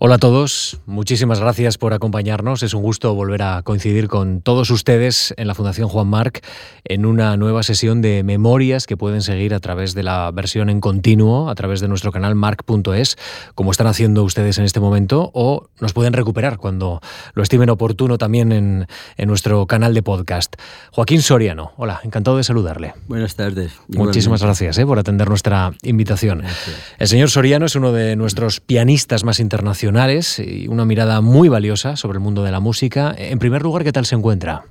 Hola a todos, muchísimas gracias por acompañarnos. Es un gusto volver a coincidir con todos ustedes en la Fundación Juan Marc en una nueva sesión de memorias que pueden seguir a través de la versión en continuo, a través de nuestro canal marc.es, como están haciendo ustedes en este momento, o nos pueden recuperar cuando lo estimen oportuno también en, nuestro canal de podcast. Joaquín Soriano, hola, encantado de saludarle. Buenas tardes. Muchísimas gracias eh, por atender nuestra invitación. El señor Soriano es uno de nuestros pianistas más internacionales y una mirada muy valiosa sobre el mundo de la música. En primer lugar, ¿qué tal se encuentra?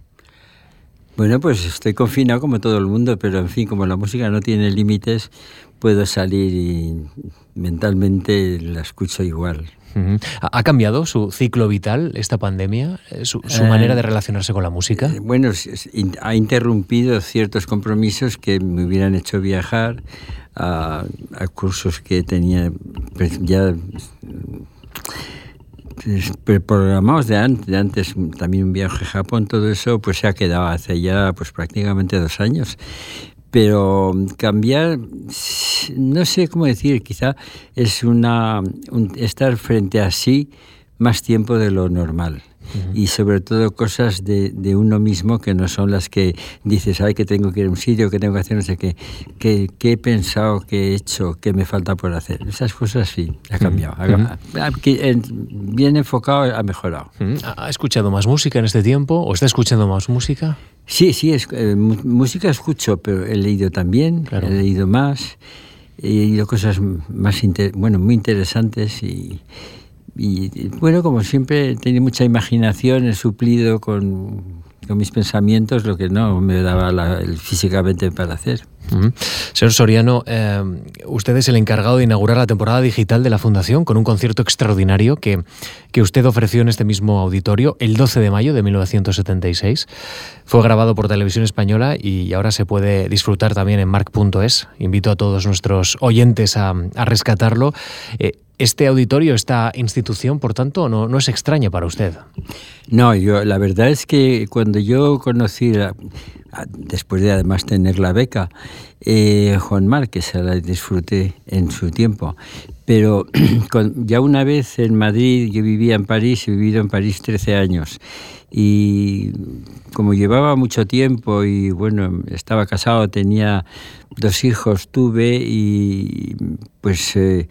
Bueno, pues estoy confinado como todo el mundo, pero en fin, como la música no tiene límites, puedo salir y mentalmente la escucho igual. ¿Ha cambiado su ciclo vital esta pandemia, eh, su, manera de relacionarse con la música? Eh, bueno, ha interrumpido ciertos compromisos que me hubieran hecho viajar a, a cursos que tenía pues, ya programados de antes, de antes también un viaje a Japón, todo eso pues se ha quedado hace ya pues prácticamente dos años. Pero cambiar, no sé cómo decir, quizá es una estar frente a sí más tiempo de lo normal y sobre todo cosas de, de, uno mismo que no son las que dices, ay, que tengo que ir a un sitio, que tengo que hacer no sé qué, que, he pensado, que he hecho, que me falta por hacer. Esas cosas sí, ha cambiado. bien enfocado, ha mejorado. ¿Ha escuchado más música en este tiempo o está escuchando más música? Sí, sí, es, eh, música escucho, pero he leído también, he leído más, he leído cosas más, bueno, muy interesantes y y bueno, como siempre, tenía mucha imaginación, he suplido con, mis pensamientos lo que no me daba el, físicamente para hacer. Señor Soriano, eh, usted es el encargado de inaugurar la temporada digital de la Fundación con un concierto extraordinario que, que usted ofreció en este mismo auditorio el 12 de mayo de 1976. Fue grabado por Televisión Española y ahora se puede disfrutar también en marc.es. Invito a todos nuestros oyentes a, a rescatarlo. Eh, este auditorio, esta institución, por tanto, no, no es extraña para usted. No, yo la verdad es que cuando yo conocí, después de además tener la beca, eh, Juan Márquez, la disfruté en su tiempo, pero ya una vez en Madrid, yo vivía en París, he vivido en París 13 años, y como llevaba mucho tiempo y bueno, estaba casado, tenía dos hijos, tuve y pues... Eh,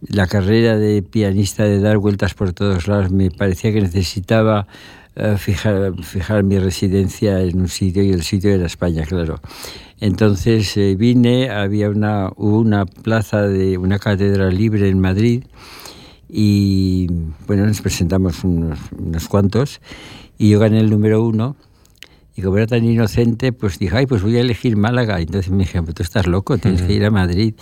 la carrera de pianista de dar vueltas por todos lados me parecía que necesitaba eh, fijar, fijar mi residencia en un sitio y el sitio era España, claro. Entonces eh, vine, había una, una plaza de una catedral libre en Madrid y bueno, nos presentamos unos, unos cuantos y yo gané el número uno y como era tan inocente, pues dije, ay, pues voy a elegir Málaga. Y entonces me dijeron, pues tú estás loco, tienes que ir a Madrid.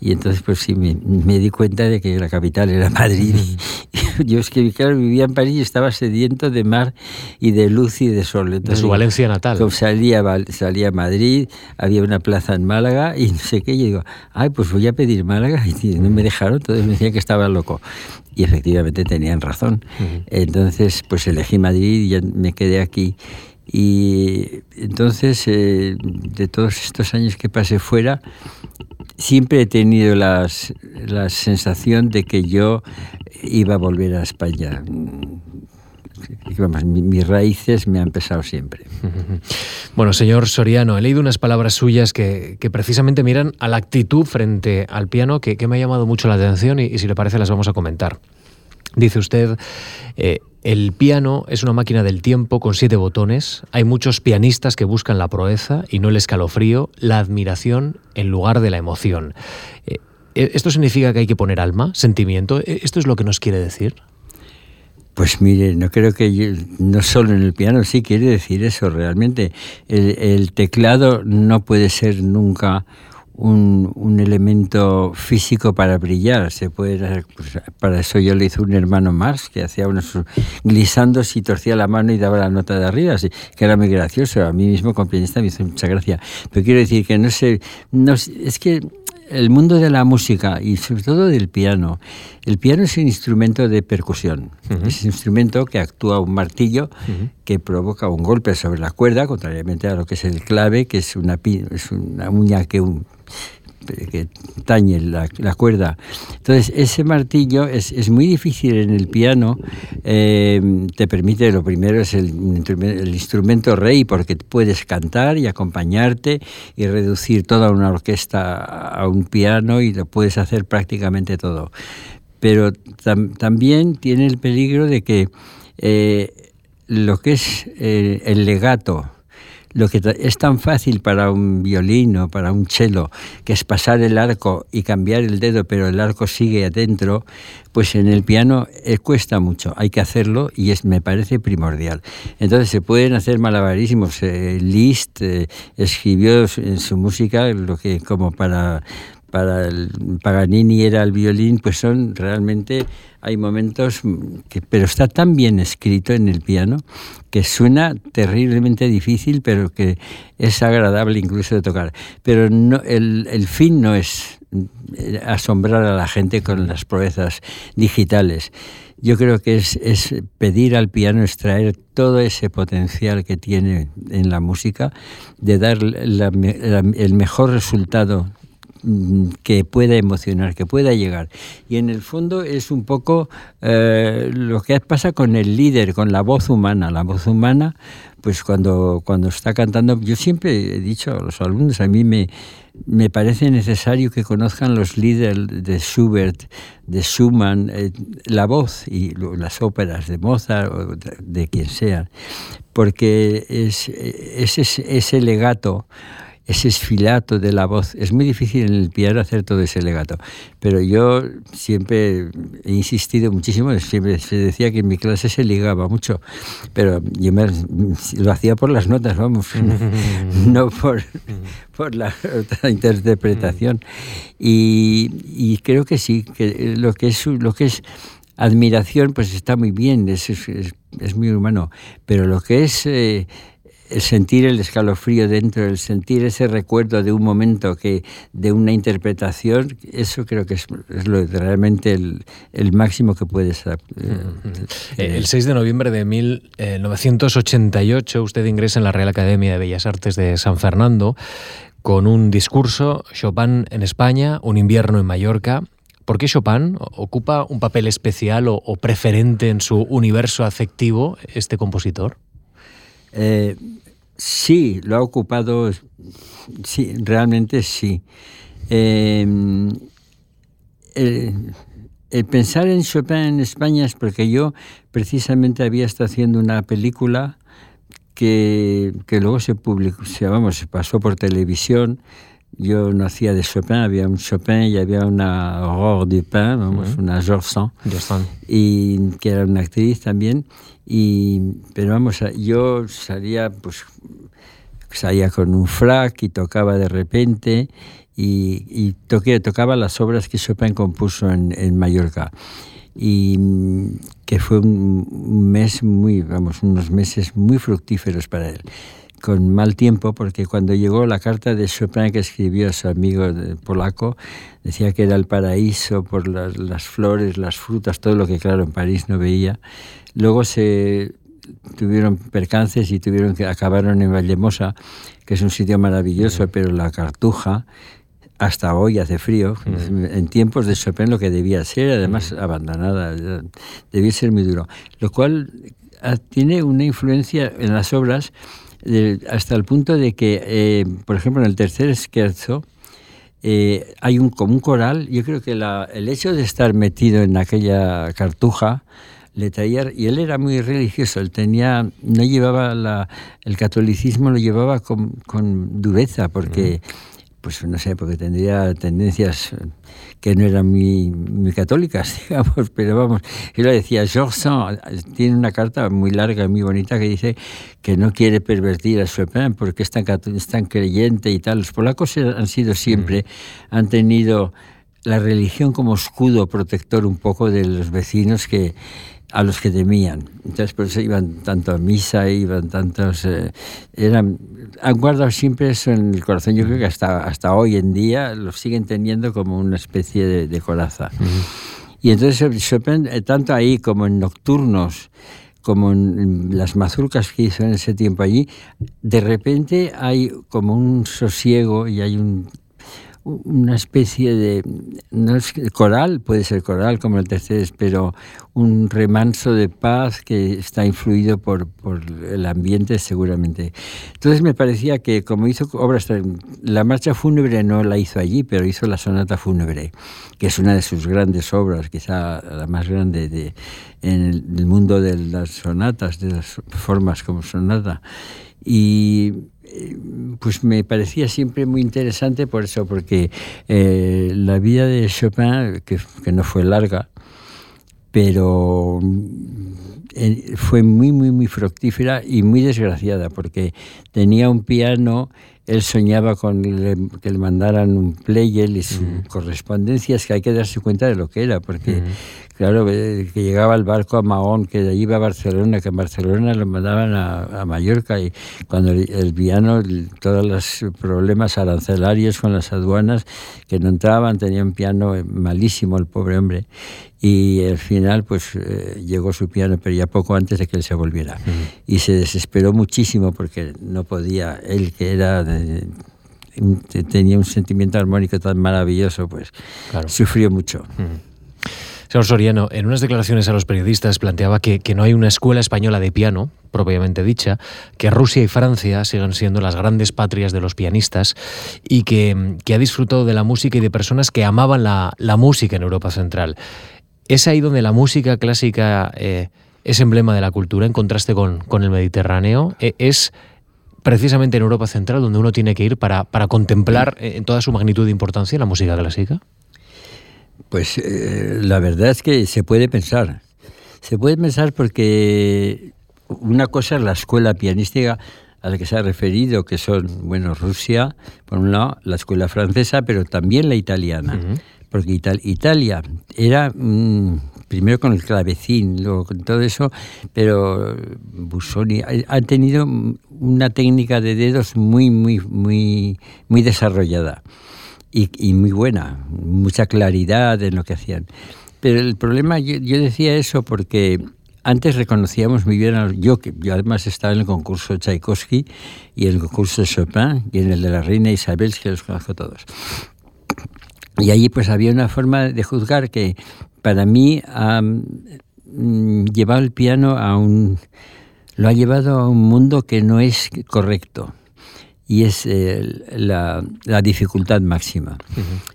Y entonces, pues sí, me, di cuenta de que la capital era Madrid. Yo es que, claro, vivía en París y estaba sediento de mar y de luz y de sol. de su Valencia natal. salía, salía a Madrid, había una plaza en Málaga y no sé qué. Y digo, ay, pues voy a pedir Málaga. Y no me dejaron, entonces me decían que estaba loco. Y efectivamente tenían razón. Entonces, pues elegí Madrid y ya me quedé aquí. Y entonces, eh, de todos estos años que pasé fuera, siempre he tenido las, la sensación de que yo iba a volver a España. mis raíces me han pesado siempre. Bueno, señor Soriano, he leído unas palabras suyas que, precisamente miran a la actitud frente al piano que, me ha llamado mucho la atención y, si le parece las vamos a comentar. Dice usted, eh, el piano es una máquina del tiempo con siete botones. Hay muchos pianistas que buscan la proeza y no el escalofrío, la admiración en lugar de la emoción. Eh, ¿Esto significa que hay que poner alma, sentimiento? Eh, ¿Esto es lo que nos quiere decir? Pues mire, no creo que no solo en el piano, sí quiere decir eso realmente. el teclado no puede ser nunca un, un, elemento físico para brillar. Se puede, para eso yo le hice un hermano Marx que hacía unos glisandos y torcía la mano y daba la nota de arriba, así, que era muy gracioso. A mí mismo con pianista me hizo mucha gracia. Pero quiero decir que no sé, no, es que el mundo de la música y sobre todo del piano, el piano es un instrumento de percusión. Es un instrumento que actúa un martillo que provoca un golpe sobre la cuerda, contrariamente a lo que es el clave, que es una, es una uña que un, que tañe la, cuerda. Entonces, ese martillo es, es, muy difícil en el piano. Eh, te permite, lo primero es el, el, instrumento rey, porque puedes cantar y acompañarte y reducir toda una orquesta a un piano y lo puedes hacer prácticamente todo. Pero también tiene el peligro de que eh, lo que es eh, el legato, lo que es tan fácil para un violín o para un cello, que es pasar el arco y cambiar el dedo, pero el arco sigue adentro, pues en el piano eh, cuesta mucho. Hay que hacerlo y es, me parece primordial. Entonces se pueden hacer malabarísimos. Eh, Liszt eh, escribió en su música lo que como para para el Paganini era el violín, pues son realmente hay momentos que pero está tan bien escrito en el piano que suena terriblemente difícil, pero que es agradable incluso de tocar. Pero no, el, fin no es eh, asombrar a la gente con las proezas digitales. Yo creo que es, pedir al piano extraer todo ese potencial que tiene en la música, de dar la, el mejor resultado que pueda emocionar, que pueda llegar. Y en el fondo es un poco eh, lo que pasa con el líder, con la voz humana. La voz humana, pues cuando, cuando está cantando, yo siempre he dicho a los alumnos, a mí me, me parece necesario que conozcan los líderes de Schubert, de Schumann, eh, la voz y las óperas de Mozart o de, quien sea, porque es, es ese legato ese esfilato de la voz. Es muy difícil en el piano hacer todo ese legato, pero yo siempre he insistido muchísimo, siempre se decía que en mi clase se ligaba mucho, pero yo lo hacía por las notas, vamos, no por, por la otra interpretación. Y, creo que sí, que lo que es, lo que es admiración, pues está muy bien, es, es, muy humano, pero lo que es... Eh, sentir el escalofrío dentro, el sentir ese recuerdo de un momento que de una interpretación, eso creo que es, lo, realmente el, máximo que puede ser. Eh, el 6 de noviembre de 1988 usted ingresa en la Real Academia de Bellas Artes de San Fernando con un discurso Chopin en España, un invierno en Mallorca. ¿Por qué Chopin ocupa un papel especial o, o preferente en su universo afectivo este compositor? Eh, Sí, lo ha ocupado, sí, realmente sí. Em, el, pensar en Chopin en España es porque yo precisamente había estado haciendo una película que, luego se publicó, vamos, se pasó por televisión. Yo no hacía de Chopin, había un Chopin y había una Aurore Dupin, vamos, una Georges Sand, y que era una actriz también. Y, pero vamos, yo salía, pues, salía con un frac y tocaba de repente y, y toqué, tocaba las obras que Chopin compuso en, en Mallorca. Y que fue un mes muy, vamos, unos meses muy fructíferos para él con mal tiempo, porque cuando llegó la carta de Chopin que escribió a su amigo polaco, decía que era el paraíso por las, las, flores, las frutas, todo lo que claro en París no veía. Luego se tuvieron percances y tuvieron que acabaron en Vallemosa, que es un sitio maravilloso, pero la Cartuja hasta hoy hace frío. En tiempos de Chopin lo que debía ser, además abandonada, debía ser muy duro. Lo cual ah, tiene una influencia en las obras hasta el punto de que, eh, por ejemplo, en el tercer scherzo, eh, hay un, como un coral. Yo creo que la, el hecho de estar metido en aquella cartuja le traía, y él era muy religioso, él tenía, no llevaba la, el catolicismo, lo llevaba con, con dureza, porque pues no sé, porque tendría tendencias que no eran muy, muy católicas, digamos, pero vamos, yo le decía, Georges tiene una carta muy larga y muy bonita que dice que no quiere pervertir a Chopin porque es tan, es tan creyente y tal. Los polacos han sido siempre, mm. han tenido la religión como escudo protector un poco de los vecinos que a los que temían. Entonces por eso iban tanto a misa, iban tantos... Eh, eran, han guardado siempre eso en el corazón. Yo creo que hasta, hasta hoy en día lo siguen teniendo como una especie de, coraza. Y entonces Chopin, eh, tanto ahí como en nocturnos, como en las mazurcas que hizo en ese tiempo allí, de repente hay como un sosiego y hay un una especie de, no es coral, puede ser coral como el tercer, pero un remanso de paz que está influido por, por el ambiente seguramente. Entonces me parecía que como hizo obras, la marcha fúnebre no la hizo allí, pero hizo la sonata fúnebre, que es una de sus grandes obras, quizá la más grande de, en el mundo de las sonatas, de las formas como sonata. Y pues me parecía siempre muy interesante por eso, porque eh, la vida de Chopin, que, no fue larga, pero eh, fue muy, muy, muy fructífera y muy desgraciada, porque tenía un piano él soñaba con que le mandaran un player y sus correspondencias, que hay que darse cuenta de lo que era, porque Claro, que llegaba el barco a Mahón, que de allí iba a Barcelona, que en Barcelona lo mandaban a, Mallorca y cuando el, piano, todos los problemas arancelarios con las aduanas, que no entraban, tenía un piano malísimo el pobre hombre. Y al final, pues eh, llegó su piano, pero ya poco antes de que él se volviera. Y se desesperó muchísimo porque no podía, él que era... tenía un sentimiento armónico tan maravilloso, pues sufrió mucho. Señor Soriano, en unas declaraciones a los periodistas planteaba que, no hay una escuela española de piano, propiamente dicha, que Rusia y Francia sigan siendo las grandes patrias de los pianistas y que, ha disfrutado de la música y de personas que amaban la, música en Europa Central. ¿Es ahí donde la música clásica eh, es emblema de la cultura en contraste con, el Mediterráneo? E, ¿Es precisamente en Europa Central donde uno tiene que ir para, para contemplar eh, en toda su magnitud de importancia la música clásica? Pues eh, la verdad es que se puede pensar. Se puede pensar porque una cosa es la escuela pianística a la que se ha referido, que son, bueno, Rusia, por un lado, la escuela francesa, pero también la italiana. Porque Italia era, primero con el clavecín, luego con todo eso, pero Busoni ha tenido una técnica de dedos muy, muy, muy, muy desarrollada y, muy buena, mucha claridad en lo que hacían. Pero el problema, yo, decía eso porque antes reconocíamos muy bien, yo que yo además estaba en el concurso Tchaikovsky y en el concurso Chopin y en el de la reina Isabel, que los conozco todos. Y allí pues había una forma de juzgar que para mí ha mm, llevado el piano a un... lo ha llevado a un mundo que no es correcto y es eh, la, dificultad máxima.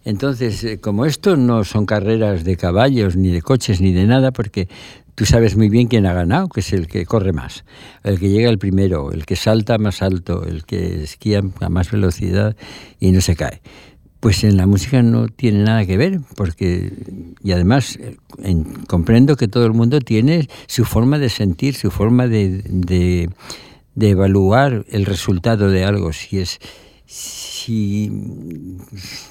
Entonces, eh, como esto no son carreras de caballos, ni de coches, ni de nada, porque tú sabes muy bien quién ha ganado, que es el que corre más, el que llega el primero, el que salta más alto, el que esquía a más velocidad y no se cae. Pues en la música no tiene nada que ver, porque, y además eh, comprendo que todo el mundo tiene su forma de sentir, su forma de de evaluar el resultado de algo, si es si,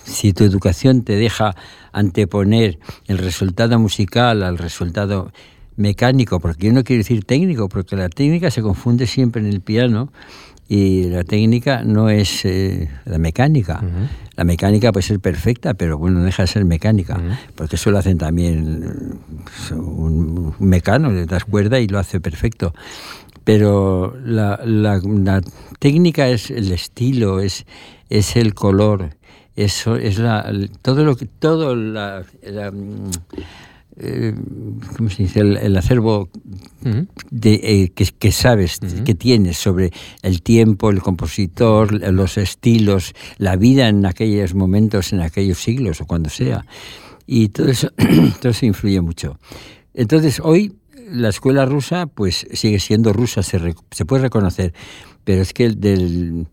si tu educación te deja anteponer el resultado musical al resultado mecánico, porque yo no quiero decir técnico, porque la técnica se confunde siempre en el piano y la técnica no es eh, la mecánica. La mecánica puede ser perfecta, pero bueno, no deja de ser mecánica, porque eso lo hacen también un, mecano, le das cuerda y lo hace perfecto. Pero la, la, técnica es el estilo, es, es el color, eso es la, todo lo que todo la, eh, ¿cómo se dice? El, acervo de, eh, que, sabes, que tienes sobre el tiempo, el compositor, los estilos, la vida en aquellos momentos, en aquellos siglos o cuando sea. Y todo eso, todo eso influye mucho. Entonces, hoy la escuela rusa pues sigue siendo rusa, se, se puede reconocer, pero es que el del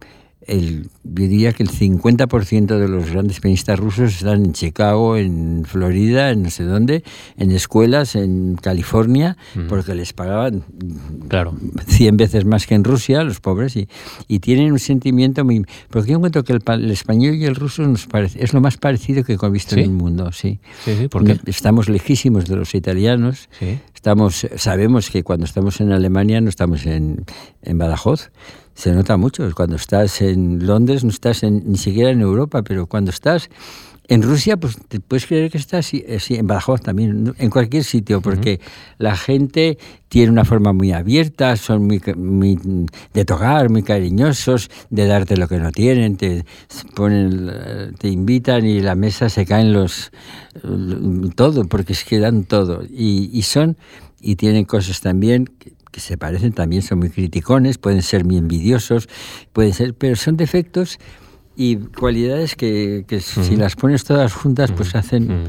el, yo diría que el 50% de los grandes pianistas rusos están en Chicago, en Florida, en no sé dónde, en escuelas en California, porque les pagaban claro. 100 veces más que en Rusia, los pobres, y, y tienen un sentimiento muy... Porque yo encuentro que el, español y el ruso nos parece, es lo más parecido que he visto en el mundo, sí. Sí, Estamos lejísimos de los italianos, estamos, sabemos que cuando estamos en Alemania no estamos en, en Badajoz, se nota mucho. Cuando estás en Londres no estás ni siquiera en Europa, pero cuando estás En Rusia, pues te puedes creer que está así, en Badajoz también, en cualquier sitio, porque la gente tiene una forma muy abierta, son muy, de tocar, muy cariñosos, de darte lo que no tienen, te ponen, te invitan y la mesa se caen los todo, porque es que dan todo. Y, son, y tienen cosas también que se parecen también, son muy criticones, pueden ser muy envidiosos, pueden ser, pero son defectos y cualidades que, si las pones todas juntas, pues hacen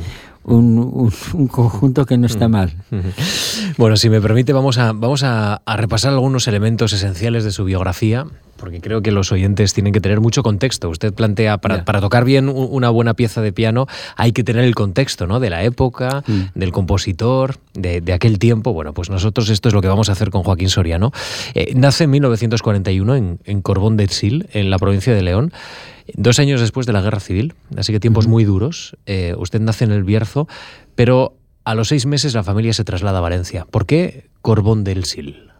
un, conjunto que no está mal. Bueno, si me permite, vamos a, vamos a, repasar algunos elementos esenciales de su biografía, porque creo que los oyentes tienen que tener mucho contexto. Usted plantea, para, tocar bien una buena pieza de piano, hay que tener el contexto ¿no? de la época, mm. del compositor, de, aquel tiempo. Bueno, pues nosotros esto es lo que vamos a hacer con Joaquín Soriano. Eh, nace en 1941 en, en Corbón del Sil, en la provincia de León. Dos años después de la guerra civil, así que tiempos muy duros. Eh, usted nace en el Bierzo, pero a los seis meses la familia se traslada a Valencia. ¿Por qué Corbón del Sil?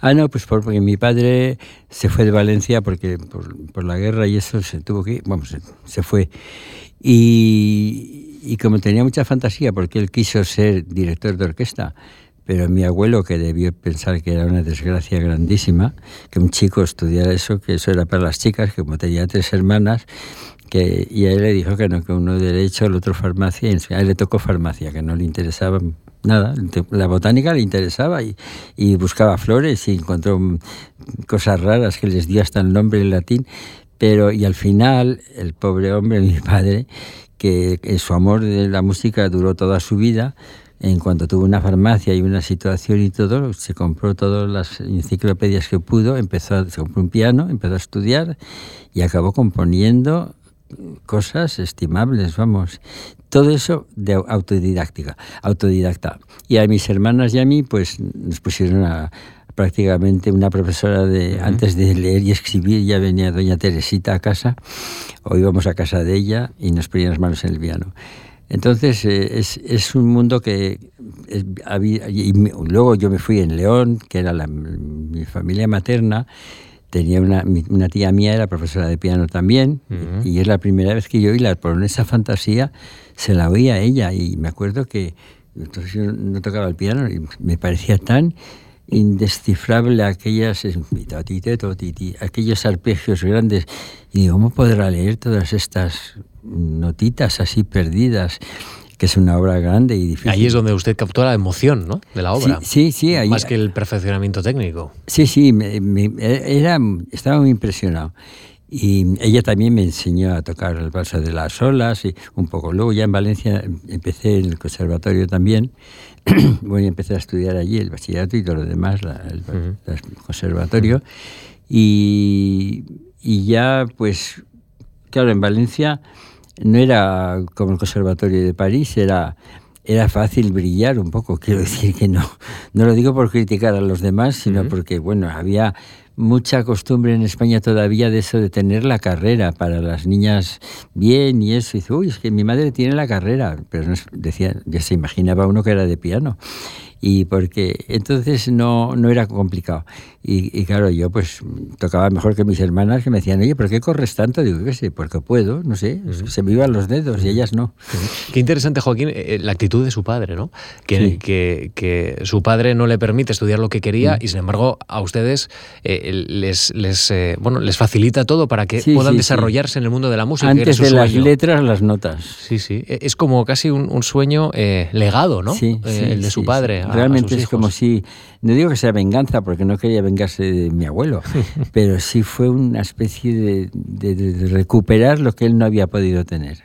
Ah, no, pues porque mi padre se fue de Valencia porque por, la guerra y eso se tuvo que, vamos, se, fue. Y, y, como tenía mucha fantasía, porque él quiso ser director de orquesta, pero mi abuelo, que debió pensar que era una desgracia grandísima, que un chico estudiara eso, que eso era para las chicas, que como tenía tres hermanas, que, y a él le dijo que no, que uno derecho, el otro farmacia, y a él le tocó farmacia, que no le interesaba nada, la botánica le interesaba y, buscaba flores y encontró cosas raras que les dio hasta el nombre en latín, pero y al final el pobre hombre, mi padre, que su amor de la música duró toda su vida, en cuanto tuvo una farmacia y una situación y todo, se compró todas las enciclopedias que pudo, empezó, se compró un piano, empezó a estudiar y acabó componiendo cosas estimables, vamos. Todo eso de autodidáctica, autodidacta. Y a mis hermanas y a mí, pues nos pusieron a, prácticamente una profesora de antes de leer y escribir ya venía doña Teresita a casa o íbamos a casa de ella y nos ponían las manos en el piano. Entonces eh, es, es, un mundo que había, y luego yo me fui en León, que era la, mi familia materna, tenía una, una, tía mía, era profesora de piano también, y es la primera vez que yo oí la esa fantasía, se la oía a ella, y me acuerdo que entonces yo no tocaba el piano y me parecía tan indescifrable aquellas aquellos arpegios grandes y cómo podrá leer todas estas notitas así perdidas, que es una obra grande y difícil. Ahí es donde usted captó la emoción ¿no? de la obra. Sí, sí. Más que el perfeccionamiento técnico. Sí, sí, era, estaba muy impresionado. Y ella también me enseñó a tocar el balsa de las olas y un poco. Luego ya en Valencia empecé en el conservatorio también. bueno, empecé a estudiar allí el bachillerato y todo lo demás, el, conservatorio. y, y ya pues, claro, en Valencia no era como el Conservatorio de París, era, era fácil brillar un poco. Quiero decir que no, no lo digo por criticar a los demás, sino porque, bueno, había mucha costumbre en España todavía de eso de tener la carrera para las niñas bien y eso. Y dice, uy, es que mi madre tiene la carrera. Pero no, decía, ya se imaginaba uno que era de piano y porque entonces no, no era complicado. Y, claro, yo pues tocaba mejor que mis hermanas que me decían, oye, ¿por qué corres tanto? Digo, qué sé, porque puedo, no sé, se me iban los dedos y ellas no. Qué interesante, Joaquín, eh, eh, la actitud de su padre, ¿no? Que, que, que, su padre no le permite estudiar lo que quería y sin embargo a ustedes eh, les, les, bueno, les facilita todo para que puedan desarrollarse en el mundo de la música. Antes de las letras, las notas. Sí, sí, e, es como casi un, sueño legado, ¿no? Sí, el de su padre. Realmente es como si, no digo que sea venganza, porque no quería vengarse de mi abuelo, pero sí fue una especie de, recuperar lo que él no había podido tener.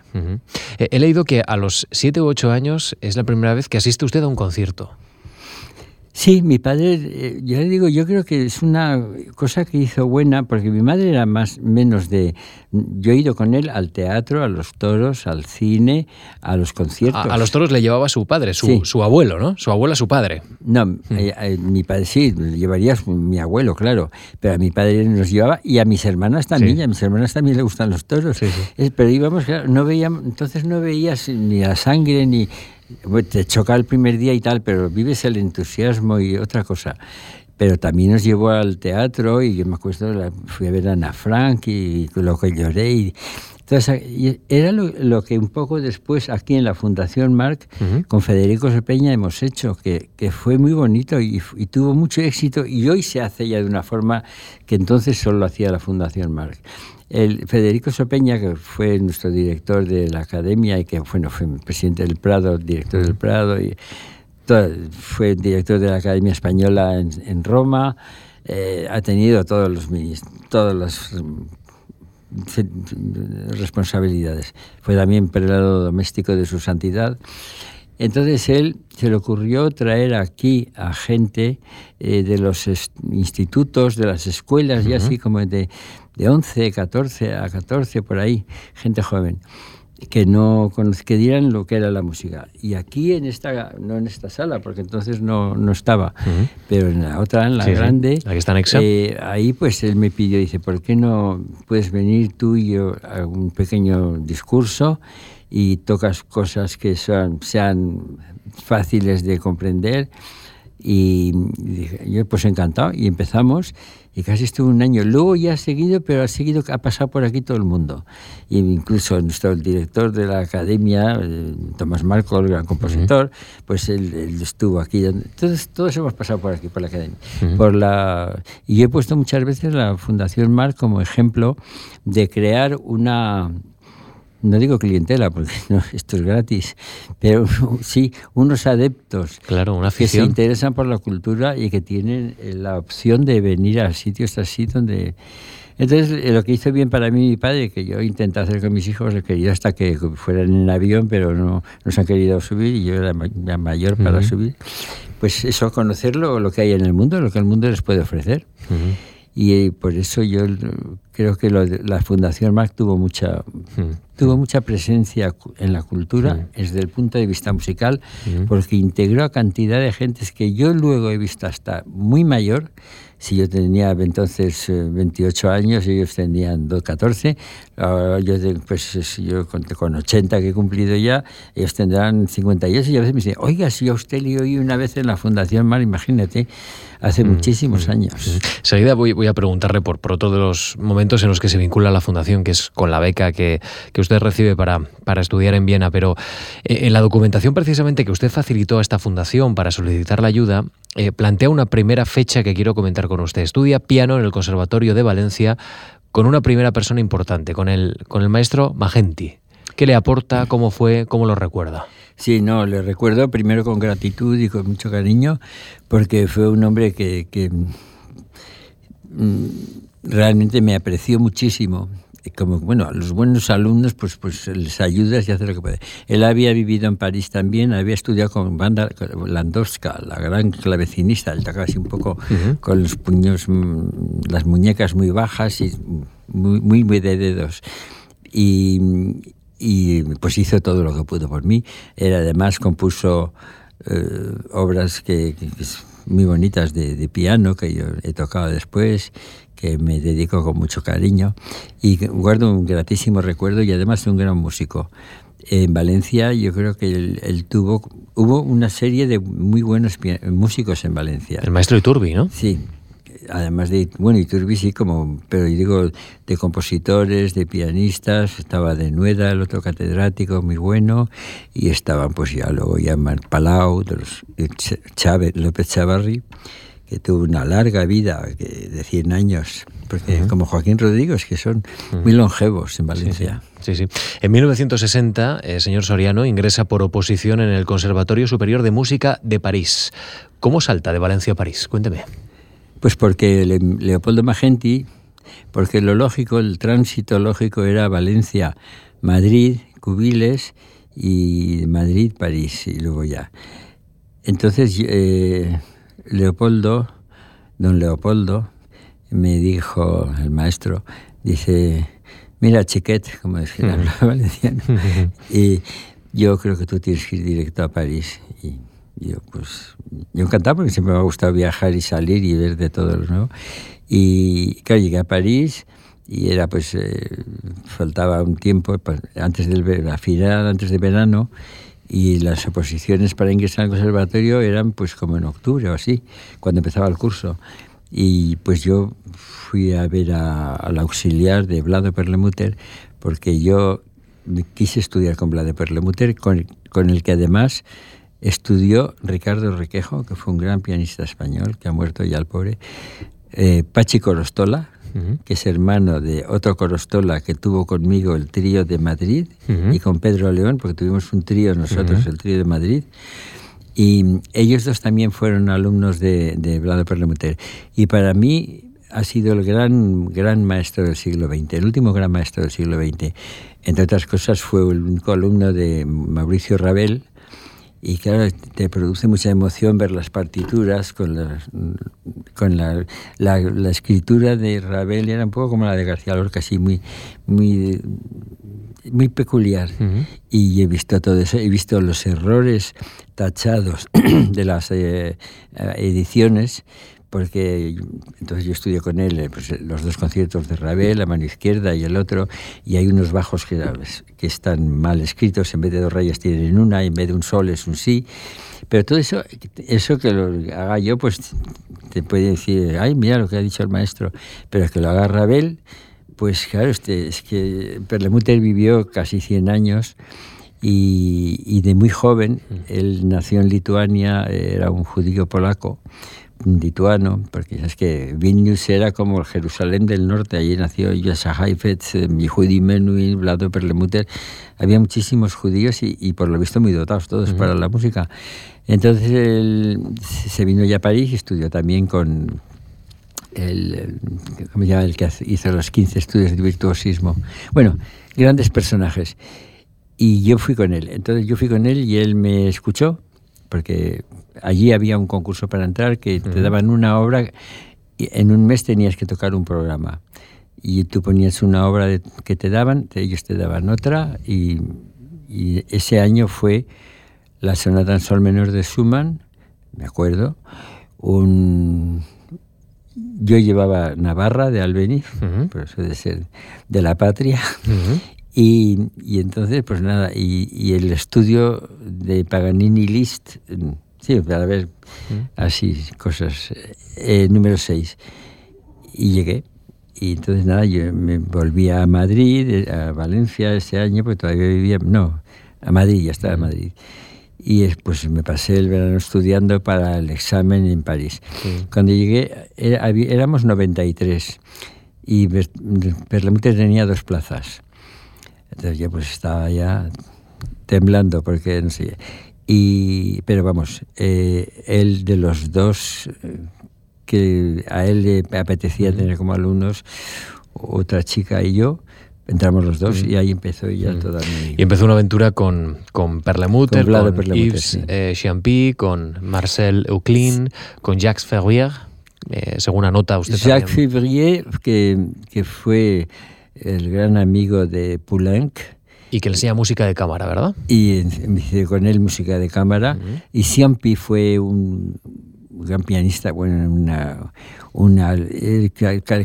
He leído que a los siete u ocho años es la primera vez que asiste usted a un concierto. Sí, mi padre, eh, yo le digo, yo creo que es una cosa que hizo buena, porque mi madre era más menos de. Yo he ido con él al teatro, a los toros, al cine, a los conciertos. A, los toros le llevaba su padre, su, su, abuelo, ¿no? Su abuela, su padre. No, hmm. eh, eh, mi padre sí, llevaría mi abuelo, claro, pero a mi padre nos llevaba y a mis hermanas también, a mis hermanas también le gustan los toros. pero íbamos, claro, no veíamos, entonces no veías ni la sangre ni te choca el primer día y tal, pero vives el entusiasmo y otra cosa. Pero también nos llevó al teatro y yo me acuerdo, fui a ver a Ana Frank y lo que lloré. Y, Entonces, era lo, que un poco después aquí en la Fundación Marc, con Federico Sopeña, hemos hecho, que, que fue muy bonito y, tuvo mucho éxito y hoy se hace ya de una forma que entonces solo hacía la Fundación Marc. El Federico Sopeña, que fue nuestro director de la academia y que bueno, fue presidente del Prado, director del Prado, y fue director de la Academia Española en, Roma, eh, ha tenido todos los, todas las responsabilidades. Fue también prelado doméstico de su santidad. Entonces él se le ocurrió traer aquí a gente eh, de los institutos, de las escuelas, y así como de, de 11, 14 a 14 por ahí, gente joven que no que dieran lo que era la música. Y aquí en esta, no en esta sala, porque entonces no, no estaba, pero en la otra, en la grande, está eh, ahí pues él me pidió, dice, ¿por qué no puedes venir tú y yo a un pequeño discurso y tocas cosas que son, sean fáciles de comprender? Y dije, yo pues encantado, y empezamos y casi estuvo un año. Luego ya ha seguido, pero ha seguido, ha pasado por aquí todo el mundo. Y incluso nuestro el director de la academia, eh, Tomás Marco, el gran compositor, pues él, estuvo aquí. Entonces todos hemos pasado por aquí, por la academia. por la, y yo he puesto muchas veces la Fundación Mar como ejemplo de crear una no digo clientela, porque esto es gratis, pero sí unos adeptos claro, una que se interesan por la cultura y que tienen eh, la opción de venir a sitios así donde... Entonces, eh, lo que hizo bien para mí mi padre, que yo intenté hacer con mis hijos, he querido hasta que fueran en avión, pero no nos han querido subir y yo era mayor para subir, pues eso, conocerlo, lo que hay en el mundo, lo que el mundo les puede ofrecer. Y eh, por eso yo creo que la Fundación Marc tuvo mucha, tuvo mucha presencia en la cultura desde el punto de vista musical, porque integró a cantidad de gentes que yo luego he visto hasta muy mayor, si yo tenía entonces 28 eh, años, ellos tenían 14, yo, pues, yo con, 80 que he cumplido ya, ellos tendrán 58 y a veces me dicen, oiga, si yo usted le oí una vez en la Fundación Mar, imagínate, hace mm, muchísimos mm, años. Enseguida voy, voy a preguntarle por, por otro de los momentos en los que se vincula la Fundación, que es con la beca que, que usted recibe para, para estudiar en Viena, pero eh, en la documentación precisamente que usted facilitó a esta Fundación para solicitar la ayuda, eh, plantea una primera fecha que quiero comentar con usted. Estudia piano en el Conservatorio de Valencia con una primera persona importante, con el, con el maestro Magenti. ¿Qué le aporta? ¿Cómo fue? ¿Cómo lo recuerda? Sí, no, le recuerdo primero con gratitud y con mucho cariño, porque fue un hombre que, que mm, realmente me apreció muchísimo como bueno, a los buenos alumnos pues pues les ayudas y haces lo que puede. Él había vivido en París también, había estudiado con Banda Landowska, la gran clavecinista, él tocaba así un poco con los puños, mm, las muñecas muy bajas y muy, muy, muy de dedos. Y, y pues hizo todo lo que pudo por mí. Él además compuso eh, obras que, muy bonitas de, de piano que yo he tocado después que me dedico con mucho cariño y guardo un gratísimo recuerdo y además un gran músico. En Valencia yo creo que él, tuvo, hubo una serie de muy buenos músicos en Valencia. El maestro Iturbi, ¿no? Sí, además de, bueno, Iturbi sí, como, pero yo digo, de compositores, de pianistas, estaba de Nueda, el otro catedrático muy bueno, y estaban pues ya luego ya Palau, de los, Chávez, López Chavarri, que tuvo una larga vida de 100 años, porque como Joaquín Rodríguez, que son muy longevos en Valencia. Sí, sí. En 1960, el señor Soriano ingresa por oposición en el Conservatorio Superior de Música de París. ¿Cómo salta de Valencia a París? Cuénteme. Pues porque Leopoldo Magenti, porque lo lógico, el tránsito lógico era Valencia, Madrid, Cubiles y Madrid, París, y luego ya. Entonces, eh, Leopoldo, don Leopoldo, me dijo el maestro, dice, mira chiquet, como decía la valenciano, y yo creo que tú tienes que ir directo a París. Y yo, pues, yo encantado porque siempre me ha gustado viajar y salir y ver de todo lo nuevo. Y claro, llegué a París y era pues, eh, faltaba un tiempo, pues, antes del, a final, antes de verano, y las oposiciones para ingresar al conservatorio eran pues como en octubre o así, cuando empezaba el curso. Y pues yo fui a ver al auxiliar de Vlado Perlemuter porque yo quise estudiar con Vlad de Perlemuter, con, con el que además estudió Ricardo Requejo, que fue un gran pianista español, que ha muerto ya el pobre, eh, Pachi Corostola, que es hermano de otro Corostola que tuvo conmigo el trío de Madrid, y con Pedro León, porque tuvimos un trío nosotros, el trío de Madrid. Y ellos dos también fueron alumnos de, de Vlado Perlemuter. Y para mí ha sido el gran, gran maestro del siglo XX, el último gran maestro del siglo XX. Entre otras cosas, fue el único alumno de Mauricio Ravel, y claro, te produce mucha emoción ver las partituras con la, con la, la, escritura de Ravel, era un poco como la de García Lorca, así muy, muy, muy peculiar. Y he visto todo eso, he visto los errores tachados de las eh, ediciones porque entonces yo estudio con él eh, pues, los dos conciertos de Ravel, la mano izquierda y el otro, y hay unos bajos que, que están mal escritos, en vez de dos rayas tienen una, en vez de un sol es un sí, pero todo eso, eso que lo haga yo, pues te puede decir, ay, mira lo que ha dicho el maestro, pero que lo haga Ravel, pues claro, este, es que Perlemuter vivió casi 100 años, y, y, de muy joven, él nació en Lituania, era un judío polaco, lituano, porque es que Vilnius era como el Jerusalén del norte, allí nació Yasa Haifetz, Yehudi Menuhin, Vlado Perlemuter, había muchísimos judíos y, por lo visto muy dotados todos para la música. Entonces él se vino ya a París y estudió también con el, ¿cómo se llama? el que hizo los 15 estudios de virtuosismo. Bueno, grandes personajes. Y yo fui con él. Entonces yo fui con él y él me escuchó, porque allí había un concurso para entrar que te daban una obra y en un mes tenías que tocar un programa. Y tú ponías una obra que te daban, ellos te daban otra, y, ese año fue la sonata en sol menor de Schumann, me acuerdo, un, yo llevaba Navarra de Albeniz, por eso de ser de la patria, y, entonces, pues nada, y, y, el estudio de Paganini Liszt Sí, para ver mm. así cosas. Eh, número 6. Y llegué. Y entonces nada, yo me volví a Madrid, eh, a Valencia ese año, porque todavía vivía, no, a Madrid, ya estaba en mm. Madrid. Y pues me pasé el verano estudiando para el examen en París. Cuando llegué éramos 93 y Perlemute tenía dos plazas. Entonces yo pues estaba ya temblando porque no sé. Y, pero vamos, eh, él de los dos eh, que a él le apetecía tener como alumnos, otra chica y yo, entramos los dos y ahí empezó ya toda mi... Y empezó una aventura con, con Perlemuter, con, con Yves eh, Champy, con Marcel Euclin, con Jacques Ferrier, según anota usted Jacques Ferrier, que, que fue el gran amigo de Poulenc, y que le enseña música de cámara, ¿verdad? Y con él música de cámara. Y Siampi fue un gran pianista, bueno, una, una, eh,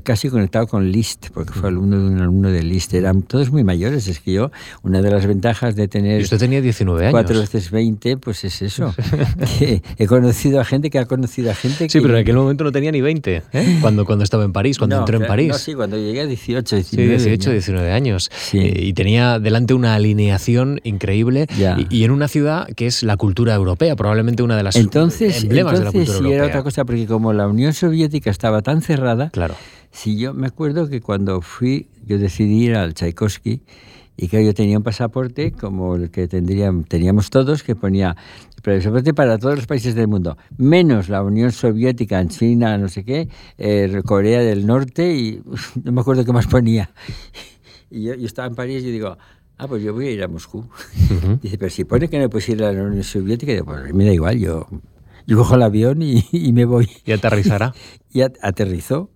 casi conectado con Liszt, porque fue alumno de un alumno de Liszt. Eran todos muy mayores. Es que yo, una de las ventajas de tener. ¿Y usted tenía 19 años. Cuatro veces 20, pues es eso. he conocido a gente que ha conocido a gente que. Sí, pero en aquel momento no tenía ni 20, ¿eh? cuando, cuando estaba en París, cuando entré en París. No, sí, cuando llegué a 18, 19. Sí, 18, 19 años. Eh, y tenía delante una alineación increíble y, en una ciudad que es la cultura europea, probablemente una de las entonces, emblemas de la cultura sí, era otra cosa, porque como la Unión Soviética estaba tan cerrada. Claro. Si yo me acuerdo que cuando fui, yo decidí ir al Tchaikovsky y que yo tenía un pasaporte como el que tendríamos, teníamos todos, que ponía pasaporte para todos los países del mundo, menos la Unión Soviética, China, no sé qué, eh, Corea del Norte y no me acuerdo qué más ponía. Y yo, estaba en París y digo, ah, pues yo voy a ir a Moscú. Dice, pero si pone que no puedes ir a la Unión Soviética, digo, pues me da igual, yo yo cojo el avión y, me voy. ¿Y aterrizará? y aterrizó.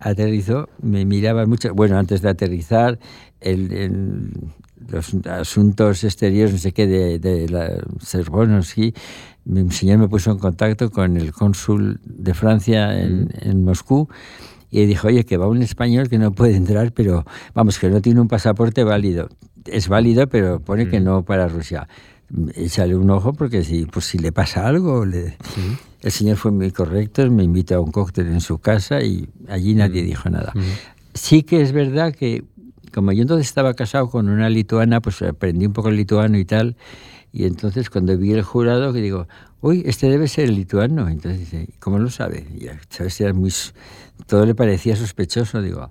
Aterrizó, me miraba mucho. Bueno, antes de aterrizar, el, los asuntos exteriores, no sé qué, de, de la sí, mi señor me puso en contacto con el cónsul de Francia en, mm. en Moscú y dijo, oye, que va un español que no puede entrar, pero vamos, que no tiene un pasaporte válido. Es válido, pero pone que mm. no para Rusia échale un ojo porque si, pues si le pasa algo, le... el señor fue muy correcto, me invitó a un cóctel en su casa y allí nadie dijo nada. Sí que es verdad que como yo entonces estaba casado con una lituana, pues aprendí un poco el lituano y tal. Y entonces cuando vi el jurado, que digo, uy, este debe ser el lituano. Entonces dice, ¿cómo lo sabe? Y, ¿sabes? Era muy, todo le parecía sospechoso. Digo,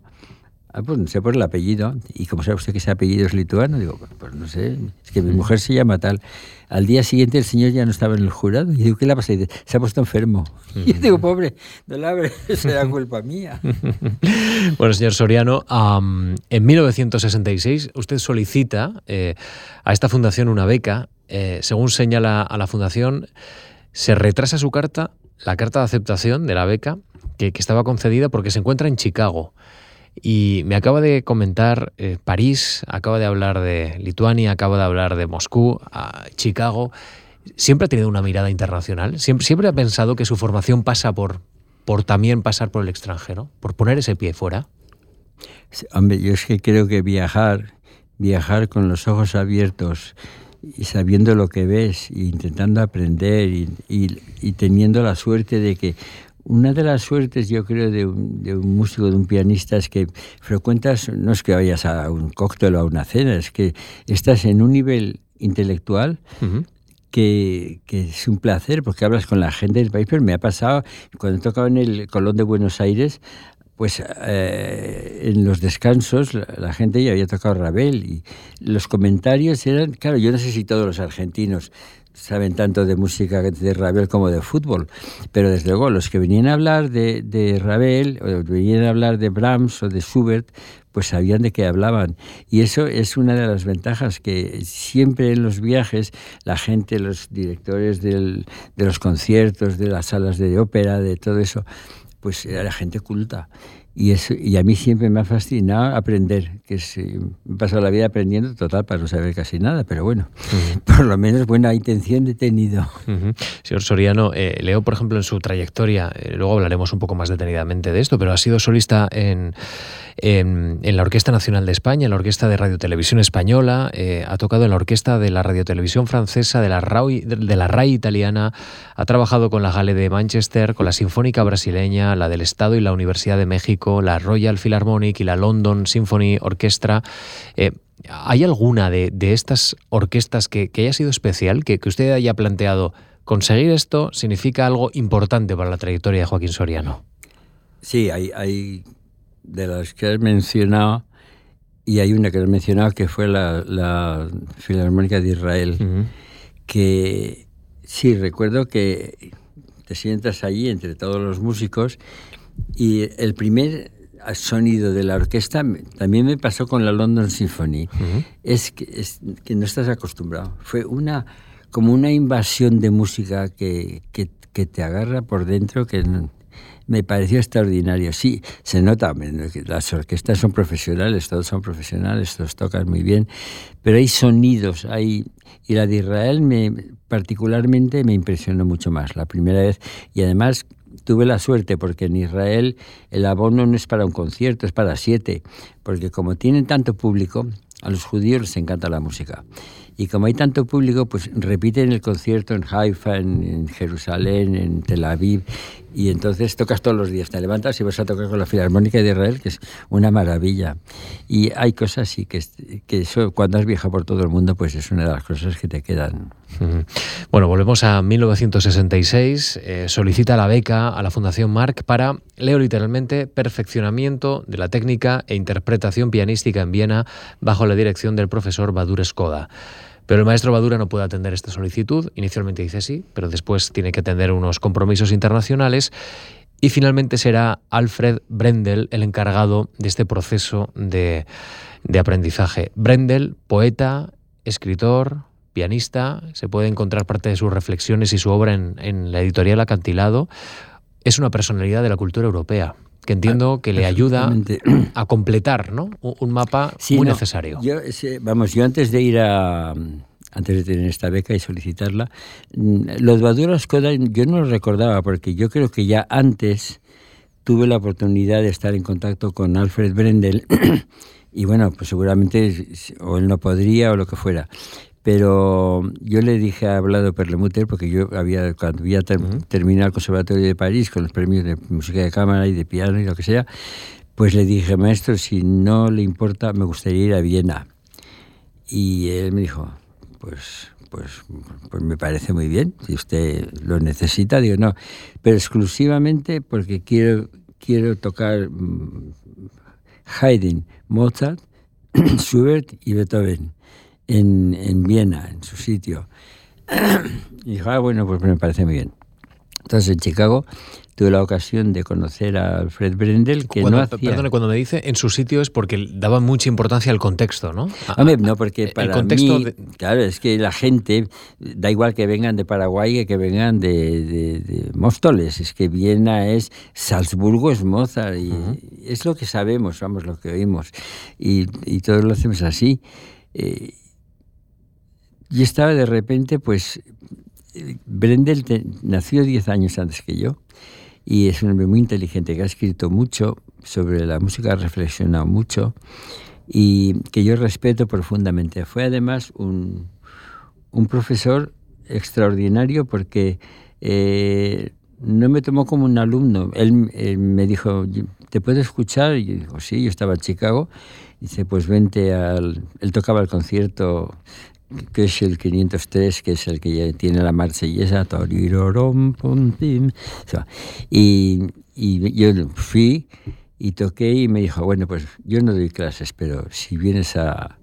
Ah, pues no sé por el apellido. ¿Y cómo sabe usted que ese apellido es lituano? Digo, pues, pues no sé, es que mi mujer se llama tal. Al día siguiente el señor ya no estaba en el jurado. Y digo, ¿qué le ha pasado? Y dice, se ha puesto enfermo. Y yo digo, pobre, no la abre, será culpa mía. bueno, señor Soriano, en 1966 usted solicita eh, a esta fundación una beca. Eh, según señala a la fundación, se retrasa su carta, la carta de aceptación de la beca, que, que estaba concedida porque se encuentra en Chicago. Y me acaba de comentar eh, París, acaba de hablar de Lituania, acaba de hablar de Moscú, Chicago. Siempre ha tenido una mirada internacional, siempre, ha pensado que su formación pasa por, por también pasar por el extranjero, por poner ese pie fuera. Hombre, yo es que creo que viajar, viajar con los ojos abiertos y sabiendo lo que ves, e intentando aprender y teniendo la suerte de que una de las suertes, yo creo, de un, músico, de un pianista, es que frecuentas, no es que vayas a un cóctel o a una cena, es que estás en un nivel intelectual que, es un placer, porque hablas con la gente del país, pero me ha pasado, cuando he tocado en el Colón de Buenos Aires, pues eh, en los descansos la, gente ya había tocado Ravel y los comentarios eran, claro, yo no sé si todos los argentinos saben tanto de música de Ravel como de fútbol, pero desde luego los que venían a hablar de, de Ravel o venían a hablar de Brahms o de Schubert, pues sabían de qué hablaban. Y eso es una de las ventajas que siempre en los viajes la gente, los directores del, de los conciertos, de las salas de ópera, de todo eso, pues era gente culta. Y, eso, y a mí siempre me ha fascinado aprender, que es, he pasado la vida aprendiendo total para no saber casi nada, pero bueno, por lo menos buena intención he tenido. Señor Soriano, eh, leo por ejemplo en su trayectoria, eh, luego hablaremos un poco más detenidamente de esto, pero ha sido solista en, en, la Orquesta Nacional de España, en la Orquesta de Radio Televisión Española, eh, ha tocado en la Orquesta de la Radio Televisión Francesa, de la, RAI, de la RAI italiana, ha trabajado con la Gale de Manchester, con la Sinfónica Brasileña, la del Estado y la Universidad de México, la Royal Philharmonic y la London Symphony Orchestra. Eh, ¿Hay alguna de, estas orquestas que, haya sido especial, que, usted haya planteado? Conseguir esto significa algo importante para la trayectoria de Joaquín Soriano. Sí, hay de las que has mencionado, y hay una que has mencionado que fue la, Filarmónica de Israel, que sí, recuerdo que te sientas allí entre todos los músicos y el primer sonido de la orquesta también me pasó con la London Symphony. es, que, es que no estás acostumbrado. Fue una como una invasión de música que, que, que te agarra por dentro que me pareció extraordinario. Sí, se nota, las orquestas son profesionales, todos son profesionales, todos tocan muy bien, pero hay sonidos, hay y la de Israel me particularmente me impresionó mucho más la primera vez y además tuve la suerte porque en Israel el abono no es para un concierto, es para siete, porque como tienen tanto público, a los judíos les encanta la música. Y como hay tanto público, pues repiten el concierto en Haifa, en, Jerusalén, en Tel Aviv, y entonces tocas todos los días, te levantas y vas a tocar con la Filarmónica de Israel, que es una maravilla. Y hay cosas sí que, que eso, cuando has viajado por todo el mundo, pues es una de las cosas que te quedan. Bueno, volvemos a 1966. Eh, solicita la beca a la Fundación Marc para, leo literalmente, perfeccionamiento de la técnica e interpretación pianística en Viena bajo la dirección del profesor Badur Skoda. Pero el maestro Badura no puede atender esta solicitud. Inicialmente dice sí, pero después tiene que atender unos compromisos internacionales. Y finalmente será Alfred Brendel el encargado de este proceso de, aprendizaje. Brendel, poeta, escritor, pianista, se puede encontrar parte de sus reflexiones y su obra en, la editorial Acantilado. Es una personalidad de la cultura europea que entiendo que le ayuda a completar ¿no? un mapa muy necesario. Yo, vamos, yo antes de ir a, antes de tener esta beca y solicitarla. Mm, los Baduras Koda yo no lo recordaba porque yo creo que ya antes tuve la oportunidad de estar en contacto con Alfred Brendel y bueno, pues seguramente o él no podría o lo que fuera. Pero yo le dije a Vlado Perlemuter, porque yo había, cuando había terminado el Conservatorio de París con los premios de música de cámara y de piano y lo que sea, Pues le dije, maestro, si no le importa, me gustaría ir a Viena. Y él me dijo, pues, pues, pues me parece muy bien, si usted lo necesita, digo, no, pero exclusivamente porque quiero, quiero tocar mm, Haydn, Mozart, Schubert y Beethoven en, en Viena, en su sitio. y dijo, ah, bueno, pues me parece muy bien. Entonces en Chicago tuve la ocasión de conocer a Alfred Brendel, que cuando, no hacía... Perdone, cuando me dice en su sitio es porque daba mucha importancia al contexto, ¿no? Hombre, no, porque para el contexto mí, de... claro, es que la gente, da igual que vengan de Paraguay que que vengan de, de, de Móstoles, es que Viena es, Salzburgo es Mozart, y uh -huh. es lo que sabemos, vamos, lo que oímos, y, y todos lo hacemos así. Eh, y estaba de repente, pues, Brendel nació 10 años antes que yo y es un hombre muy inteligente que ha escrito mucho sobre la música, ha reflexionado mucho y que yo respeto profundamente. Fue además un, un profesor extraordinario porque eh, no me tomó como un alumno. Él, me dijo, ¿te puedo escuchar? Y yo digo, sí, yo estaba en Chicago. Dice, pues vente al... Él tocaba el concierto que es el 503, que es el que ya tiene la marsellesa, y, y yo fui y toqué y me dijo, bueno, pues yo no doy clases, pero si vienes a,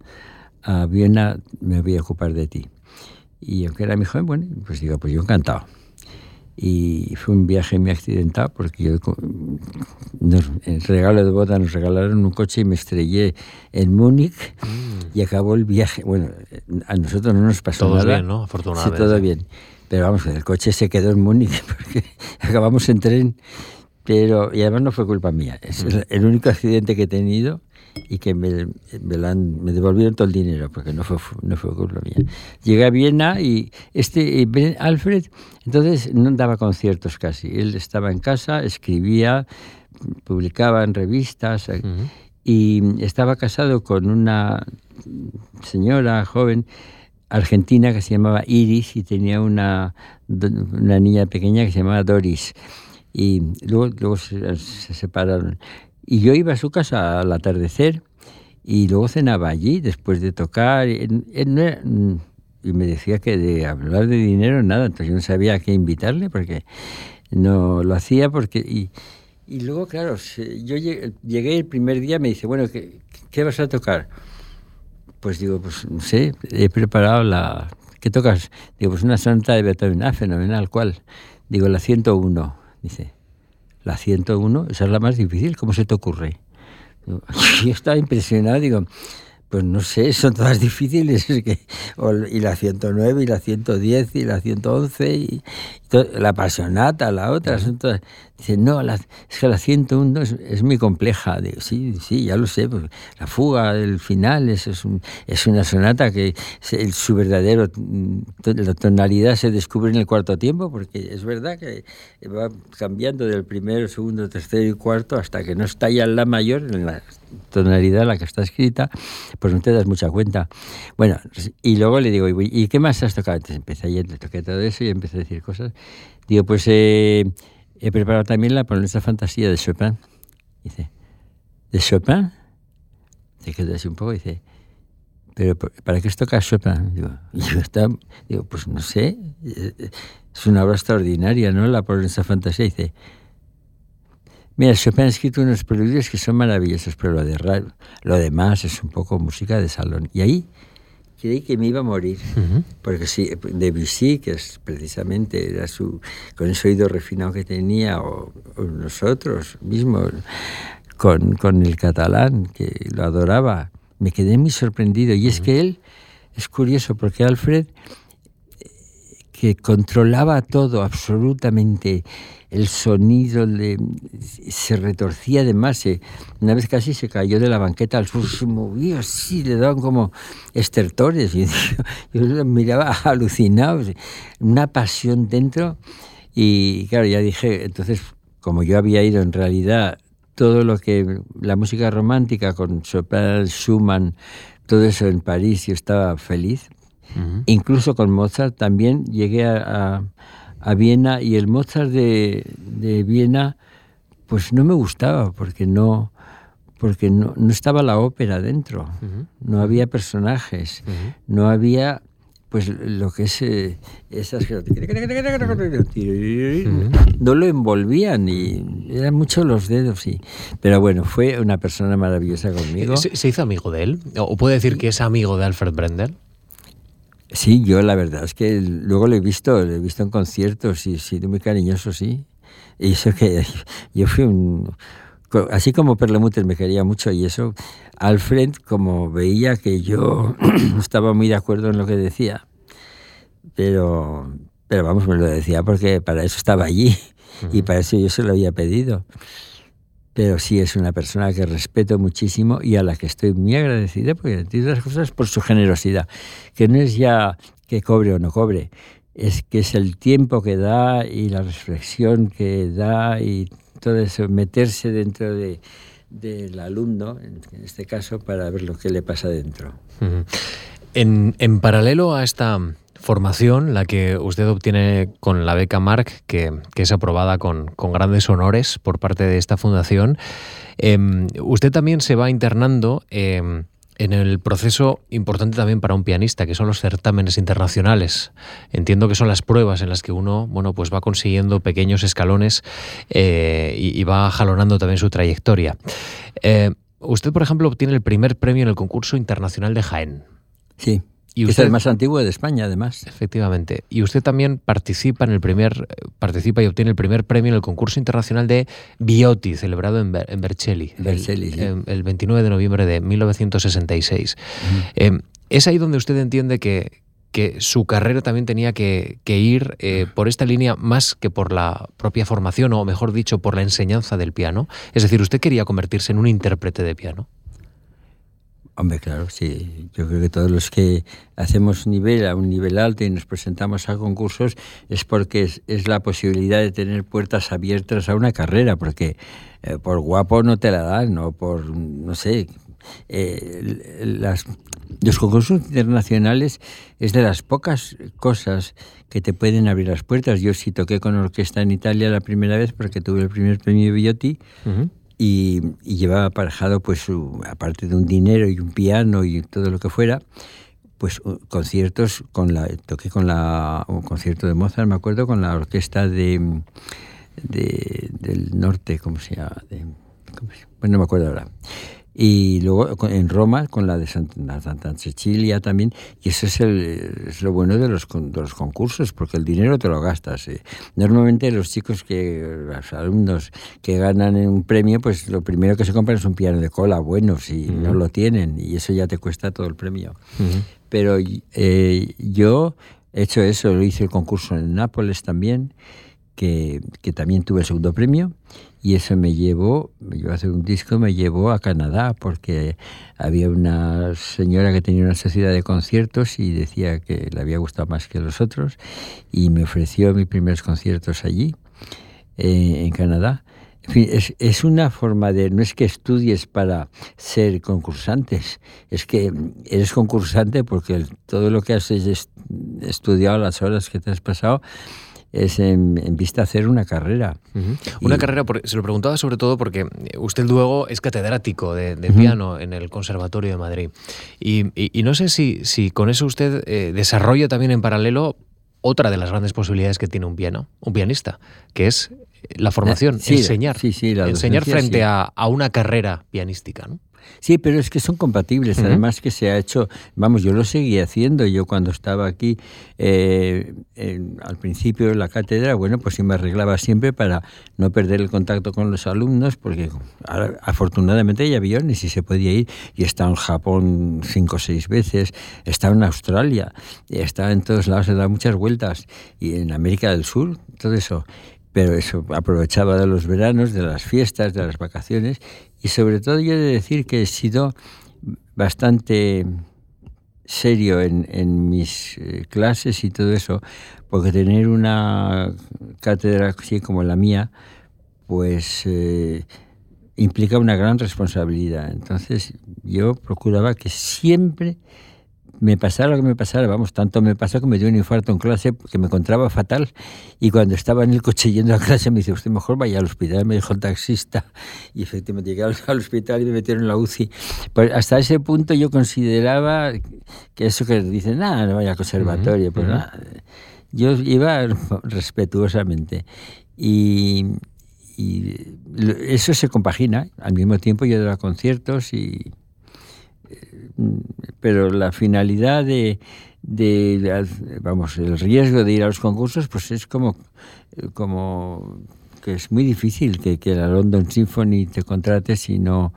a Viena me voy a ocupar de ti. Y aunque era mi joven, bueno, pues digo, pues yo encantado y fue un viaje muy accidentado porque yo nos, en regalo de boda nos regalaron un coche y me estrellé en Múnich mm. y acabó el viaje. Bueno, a nosotros no nos pasó todo nada. bien, ¿no? Afortunadamente. Sí, todo bien. Pero vamos, el coche se quedó en Múnich porque acabamos en tren. Pero, y además no fue culpa mía. Es mm. el, el único accidente que he tenido y que me, me, han, me, devolvieron todo el dinero porque no fue, no fue culpa mía. Llegué a Viena y este Alfred entonces no daba conciertos casi. Él estaba en casa, escribía, publicaba en revistas uh -huh. y estaba casado con una señora joven argentina que se llamaba Iris y tenía una, una niña pequeña que se llamaba Doris. Y luego, luego se, se separaron. Y yo iba a su casa al atardecer y luego cenaba allí después de tocar. Y me decía que de hablar de dinero nada, entonces yo no sabía a qué invitarle porque no lo hacía porque... Y, y luego, claro, yo llegué el primer día, me dice, bueno, ¿qué, ¿qué vas a tocar? Pues digo, pues no sé, he preparado la... ¿Qué tocas? Digo, pues una santa de Beethoven. Ah, fenomenal, ¿cuál? Digo, la 101. Dice, la 101, esa es la más difícil, ¿cómo se te ocurre? Yo estaba impresionado, digo, pues no sé, son todas difíciles, y la 109, y la 110, y la 111, y, la apasionata, la otra, son todas, dice, no, la, es que la 101 es, es, muy compleja, digo, sí, sí, ya lo sé, pues, la fuga del final es, es, un, es una sonata que el, su verdadero, la tonalidad se descubre en el cuarto tiempo, porque es verdad que va cambiando del primero, segundo, tercero y cuarto hasta que no está ya en la mayor, en la tonalidad la que está escrita, pues no te das mucha cuenta. Bueno, y luego le digo, ¿y qué más has tocado? Entonces empecé ayer, toqué todo eso y empecé a decir cosas. Digo, pues eh, he preparado también la Polonesa Fantasía de Chopin. Dice, ¿de Chopin? Se quedó así un poco y dice, ¿pero para qué toca Chopin? Digo, yo estaba, digo, pues no sé, es una obra extraordinaria, ¿no? La Polonesa Fantasía. Dice, Mira, Chopin ha escrito unos preludios que son maravillosos, pero lo, de, lo demás es un poco música de salón. Y ahí creí que me iba a morir, uh -huh. porque sí, Debussy, que es precisamente era su, con ese oído refinado que tenía, o, o nosotros mismos, con, con, el catalán, que lo adoraba, me quedé muy sorprendido. Y uh -huh. es que él, es curioso, porque Alfred, que controlaba todo absolutamente, el sonido le, se retorcía además, se, una vez casi se cayó de la banqueta al sur, se movía así, le daban como estertores, y yo, lo miraba alucinado, una pasión dentro, y claro, ya dije, entonces, como yo había ido en realidad todo lo que, la música romántica con Chopin, Schumann, todo eso en París, yo estaba feliz, uh -huh. incluso con Mozart también llegué a, a a Viena y el Mozart de, de, Viena pues no me gustaba porque no porque no, no estaba la ópera dentro, no había personajes, no había pues lo que es eh, esas no lo envolvían y eran muchos los dedos y pero bueno fue una persona maravillosa conmigo. ¿Se, hizo amigo de él o puede decir que es amigo de Alfred Brendel sí yo la verdad es que luego lo he visto lo he visto en conciertos y sido muy cariñoso sí y eso que yo fui un así como Perlemuter me quería mucho y eso, Alfred, como veía que yo estaba muy de acuerdo en lo que decía, pero, pero vamos, me lo decía porque para eso estaba allí y para eso yo se lo había pedido. Pero sí es una persona que respeto muchísimo y a la que estoy muy agradecida porque, entre otras cosas, por su generosidad, que no es ya que cobre o no cobre, es que es el tiempo que da y la reflexión que da y todo eso, meterse dentro de, del alumno, en, este caso, para ver lo que le pasa dentro. en, en, paralelo a esta formación, la que usted obtiene con la beca Marc, que, es aprobada con, grandes honores por parte de esta fundación, eh, usted también se va internando eh, en el proceso importante también para un pianista, que son los certámenes internacionales. Entiendo que son las pruebas en las que uno bueno, pues va consiguiendo pequeños escalones eh, y, y, va jalonando también su trayectoria. Eh, usted, por ejemplo, obtiene el primer premio en el concurso internacional de Jaén. Sí. Y usted, es el más antiguo de España, además. Efectivamente. Y usted también participa en el primer, participa y obtiene el primer premio en el concurso internacional de Biotti, celebrado en, en Vercelli el, sí. el, el, 29 de noviembre de 1966. Uh -huh. eh, es ahí donde usted entiende que, que su carrera también tenía que, que ir eh, por esta línea más que por la propia formación, o mejor dicho, por la enseñanza del piano. Es decir, usted quería convertirse en un intérprete de piano. Hombre, claro, sí. Yo creo que todos los que hacemos nivel a un nivel alto y nos presentamos a concursos es porque es, es la posibilidad de tener puertas abiertas a una carrera, porque eh, por guapo no te la dan, o por, no sé, eh, las, los concursos internacionales es de las pocas cosas que te pueden abrir las puertas. Yo sí toqué con orquesta en Italia la primera vez porque tuve el primer premio Biotti. Uh. Y, y, llevaba aparejado, pues, su, aparte de un dinero y un piano y todo lo que fuera, pues conciertos con la toqué con la un concierto de Mozart, me acuerdo, con la orquesta de, de del norte, ¿cómo se llama? De, ¿cómo se, bueno, no me acuerdo ahora y luego en Roma con la de Santa, Santa Cecilia también y eso es, el, es lo bueno de los, de los, concursos porque el dinero te lo gastas ¿eh? normalmente los chicos que los alumnos que ganan un premio pues lo primero que se compran es un piano de cola bueno si uh -huh. no lo tienen y eso ya te cuesta todo el premio uh -huh. pero eh, yo he hecho eso lo hice el concurso en Nápoles también que, que también tuve el segundo premio y eso me llevó, me llevó a hacer un disco, me llevó a Canadá porque había una señora que tenía una sociedad de conciertos y decía que le había gustado más que los otros y me ofreció mis primeros conciertos allí, eh, en Canadá. En fin, es, es, una forma de, no es que estudies para ser concursantes, es que eres concursante porque todo lo que has estudiado, las horas que te has pasado, es en, en, vista a hacer una carrera. Uh -huh. Una y, carrera, por, se lo preguntaba sobre todo porque usted luego es catedrático de, de uh -huh. piano en el Conservatorio de Madrid. Y, y, y no sé si, si, con eso usted eh, desarrolla también en paralelo otra de las grandes posibilidades que tiene un piano, un pianista, que es la formación, sí, enseñar. Sí, sí, la enseñar frente a, a, una carrera pianística, ¿no? Sí, pero es que son compatibles. Uh -huh. Además que se ha hecho, vamos, yo lo seguí haciendo. Yo cuando estaba aquí eh, en, al principio de la cátedra, bueno, pues sí me arreglaba siempre para no perder el contacto con los alumnos, porque ahora, afortunadamente hay aviones y se podía ir. Y he estado en Japón cinco o seis veces, he estado en Australia, he estado en todos lados, he dado muchas vueltas. Y en América del Sur, todo eso pero eso aprovechaba de los veranos, de las fiestas, de las vacaciones y sobre todo yo he de decir que he sido bastante serio en, en mis eh, clases y todo eso, porque tener una cátedra así como la mía, pues eh, implica una gran responsabilidad. Entonces yo procuraba que siempre me pasara lo que me pasara, vamos, tanto me pasó que me dio un infarto en clase que me encontraba fatal y cuando estaba en el coche yendo a clase me dice, usted mejor vaya al hospital, me dijo el taxista y efectivamente llegué al hospital y me metieron en la UCI. Pues hasta ese punto yo consideraba que eso que dicen, nada, no vaya al conservatorio, pues nada. Yo iba respetuosamente y, y eso se compagina. Al mismo tiempo yo daba conciertos y pero la finalidad de, vamos, el riesgo de ir a los concursos, pues es como, como que es muy difícil que, que la London Symphony te contrate si no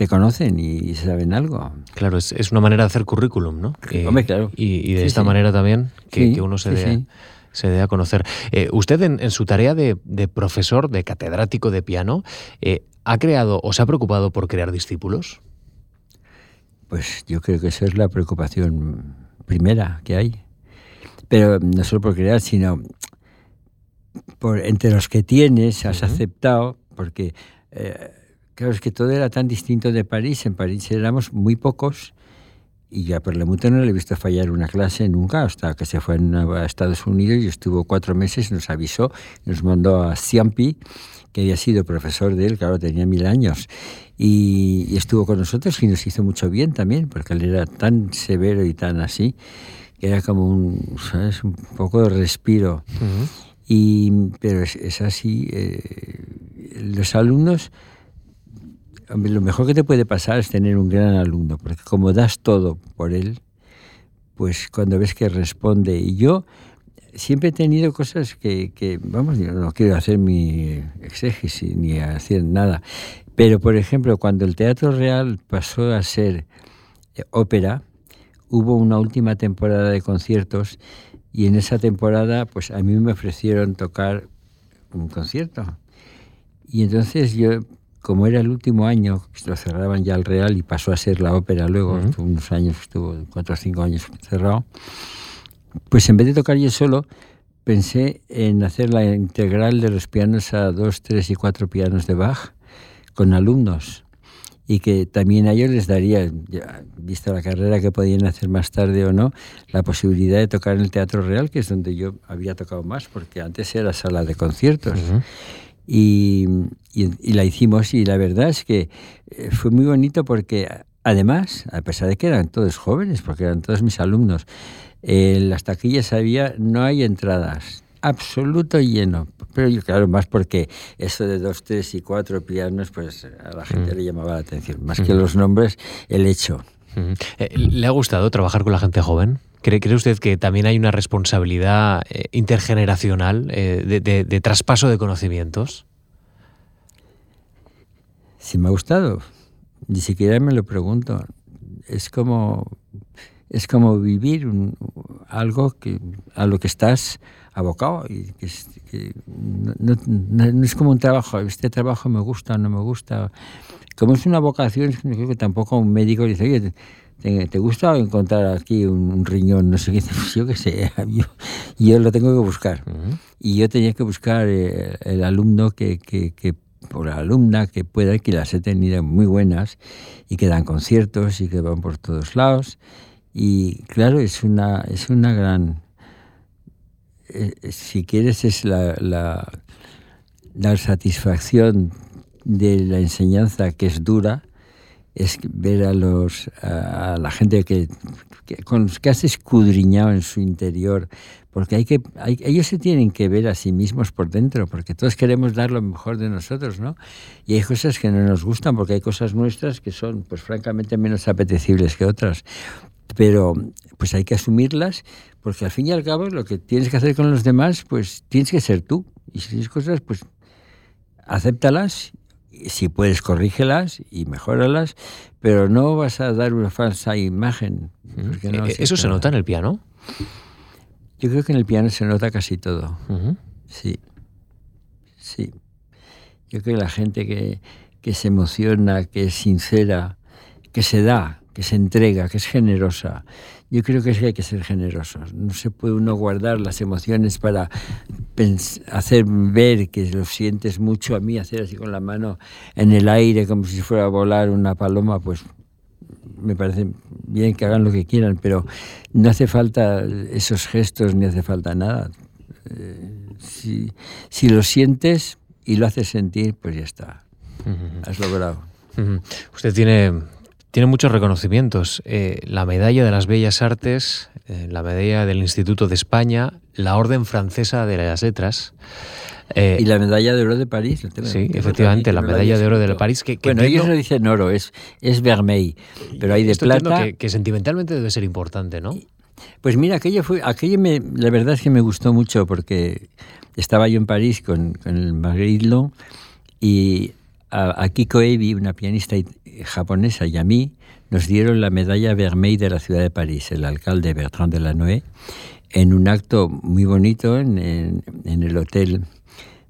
te conocen y saben algo. Claro, es, es una manera de hacer currículum, ¿no? Hombre, claro. Y, de esta manera también que, uno se dé, se dé a conocer. Eh, usted en, su tarea de, profesor, de catedrático de piano, eh, ¿ha creado o se ha preocupado por crear discípulos? Pues yo creo que esa es la preocupación primera que hay. Pero no solo por crear, sino por entre los que tienes, has aceptado, porque eh, claro, es que todo era tan distinto de París. En París éramos muy pocos y ya por mucho no le he visto fallar una clase nunca, hasta que se fue a Estados Unidos y estuvo cuatro meses, nos avisó, nos mandó a Ciampi, que había sido profesor de él, claro, tenía mil años, y, estuvo con nosotros y nos hizo mucho bien también, porque él era tan severo y tan así, que era como un, ¿sabes? un poco de respiro. y, pero es, así, eh, los alumnos, lo mejor que te puede pasar es tener un gran alumno, porque como das todo por él, pues cuando ves que responde, y yo siempre he tenido cosas que, que, vamos, yo no quiero hacer mi exégesis ni hacer nada, pero, por ejemplo, cuando el Teatro Real pasó a ser eh, ópera, hubo una última temporada de conciertos y en esa temporada, pues a mí me ofrecieron tocar un concierto. Y entonces yo, como era el último año, lo cerraban ya al Real y pasó a ser la ópera luego, unos años, estuvo cuatro o cinco años cerrado, pues en vez de tocar yo solo, pensé en hacer la integral de los pianos a dos, tres y cuatro pianos de Bach con alumnos y que también a ellos les daría, vista la carrera que podían hacer más tarde o no, la posibilidad de tocar en el Teatro Real, que es donde yo había tocado más, porque antes era sala de conciertos. y, y, la hicimos y la verdad es que eh, fue muy bonito porque además, a pesar de que eran todos jóvenes, porque eran todos mis alumnos, en las taquillas había, no hay entradas, absoluto lleno. Pero yo, claro, más porque eso de dos, tres y cuatro pianos, pues a la gente mm. le llamaba la atención. Más que los nombres, el hecho. Eh, ¿Le ha gustado trabajar con la gente joven? ¿Cree, ¿Cree, usted que también hay una responsabilidad eh, intergeneracional eh, de, de, traspaso de conocimientos? Si me ha gustado, ni siquiera me lo pregunto. Es como, es como vivir algo que, a lo que estás abocado y que, no, es como un trabajo, este trabajo me gusta o no me gusta. Como es una vocación, creo que tampoco un médico dice, oye, ¿te, gusta encontrar aquí un, riñón? No sé qué, pues yo qué sé, yo, yo, lo tengo que buscar. Y yo tenía que buscar eh, el, alumno que, que, que por la alumna que pueda, que las he tenido muy buenas y que dan conciertos y que van por todos lados. Y claro, es una, es una gran eh, eh, si quieres, es la, la, satisfacción de la enseñanza que es dura, es ver a, los, a, la gente que, con los que has escudriñado en su interior, porque hay que, ellos se tienen que ver a sí mismos por dentro, porque todos queremos dar lo mejor de nosotros, ¿no? Y hay cosas que no nos gustan, porque hay cosas nuestras que son, pues francamente, menos apetecibles que otras. Pero, pues hay que asumirlas porque al fin y al cabo lo que tienes que hacer con los demás, pues tienes que ser tú. Y si tienes cosas, pues acéptalas, si puedes corrígelas y mejóralas, pero no vas a dar una falsa imagen. Eh, ¿Eso se nota en el piano? Yo creo que en el piano se nota casi todo. Sí. Sí. Yo creo que la gente que, que se emociona, que es sincera, que se da, que se entrega, que es generosa, yo creo que, hay que ser generosos. No se puede uno guardar las emociones para hacer ver que lo sientes mucho. A mí hacer así con la mano en el aire como si fuera a volar una paloma, pues me parece bien que hagan lo que quieran, pero no hace falta esos gestos ni hace falta nada. Eh, si, si lo sientes y lo haces sentir, pues ya está. Has logrado. Usted tiene, tiene muchos reconocimientos. Eh, la medalla de las Bellas Artes, eh, la medalla del Instituto de España, la Orden Francesa de las Letras. Eh, y la medalla de oro de París. sí, efectivamente, la medalla de oro de París. Que, bueno, ellos no dicen oro, es, es vermeil, pero hay de plata. Que, que, sentimentalmente debe ser importante, ¿no? Pues mira, aquello fue, aquello me, la verdad es que me gustó mucho porque estaba yo en París con, con el Marguerite y a, Kiko Ebi, una pianista japonesa, y a mí nos dieron la medalla Vermeil de la ciudad de París, el alcalde Bertrand de Delanoë, en un acto muy bonito en, en, el hotel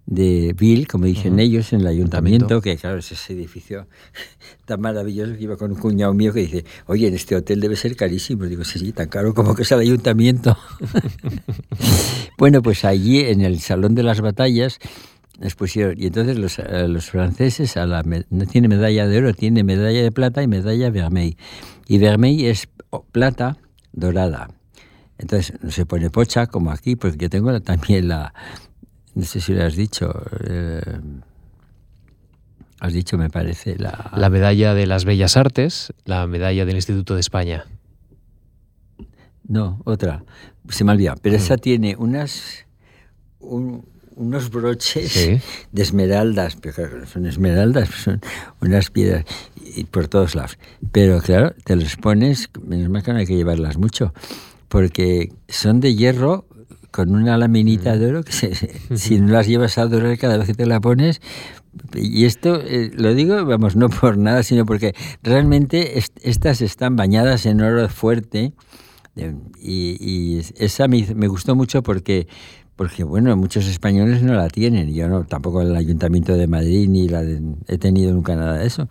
de Ville, como dicen ellos, en el ayuntamiento, que claro, es ese edificio tan maravilloso que iba con un cuñado mío que dice, oye, en este hotel debe ser carísimo. Digo, sí, sí, tan caro como que es el ayuntamiento. bueno, pues allí en el Salón de las Batallas y entonces los, eh, los franceses a la, no tiene medalla de oro, tiene medalla de plata y medalla vermeil. Y vermeil es plata dorada. Entonces no se pone pocha como aquí, porque yo tengo también la, no sé si lo has dicho, eh, has dicho me parece la... La medalla de las Bellas Artes, la medalla del Instituto de España. No, otra, se me olvida, pero mm. esa tiene unas unos broches de esmeraldas, pero son esmeraldas, son unas piedras y por todos lados. Pero claro, te los pones, menos mal que no hay que llevarlas mucho, porque son de hierro con una laminita de oro que si no las llevas a dorar cada vez que te la pones, y esto eh, lo digo, vamos, no por nada, sino porque realmente estas están bañadas en oro fuerte. Y, y esa me, me gustó mucho porque porque bueno, muchos españoles no la tienen. Yo no, tampoco el Ayuntamiento de Madrid ni la he tenido nunca nada de eso.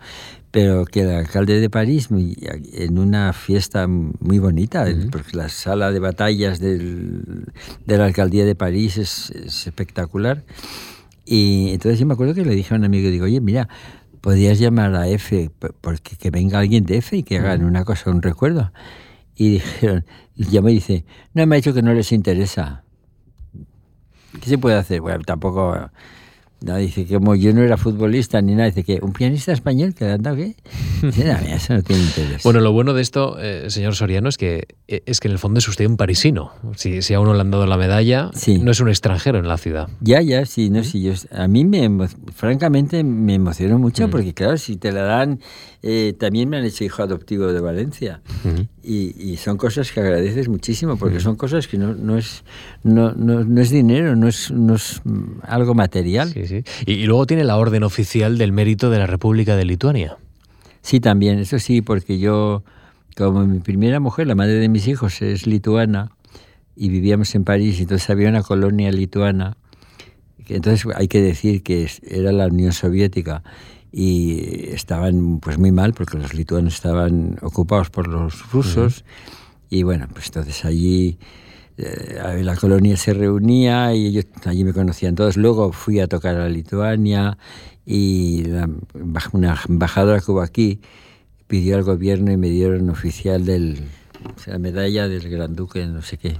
Pero que el alcalde de París, en una fiesta muy bonita, porque la sala de batallas del, de la alcaldía de París es, espectacular. Y entonces yo me acuerdo que le dije a un amigo, digo, oye, mira, podrías llamar a F, porque que venga alguien de F y que hagan una cosa, un recuerdo. Y dijeron, y y dice, no, me ha dicho que no les interesa. ¿Qué se puede hacer? Bueno, tampoco no, dice que como yo no era futbolista ni nada, dice que un pianista español que anda qué. eso no tiene interés. Bueno, lo bueno de esto, eh, señor Soriano, es que eh, es que en el fondo es usted un parisino. Si, si a uno le han dado la medalla, no es un extranjero en la ciudad. Ya, ya, sí, no, sí. Yo, a mí me, francamente, me emocionó mucho mm. porque claro, si te la dan, eh, también me han hecho hijo adoptivo de Valencia y, son cosas que agradeces muchísimo porque son cosas que no, no es no, no, es dinero, no es, no es algo material. Sí, y, luego tiene la orden oficial del mérito de la República de Lituania. Sí, también, eso sí, porque yo, como mi primera mujer, la madre de mis hijos, es lituana y vivíamos en París, y entonces había una colonia lituana. Entonces hay que decir que era la Unión Soviética y estaban pues muy mal porque los lituanos estaban ocupados por los rusos y bueno, pues entonces allí eh, la colonia se reunía y ellos allí me conocían todos. Luego fui a tocar a Lituania y una embajadora que hubo aquí pidió al gobierno y me dieron oficial del la medalla del Gran Duque, no sé qué.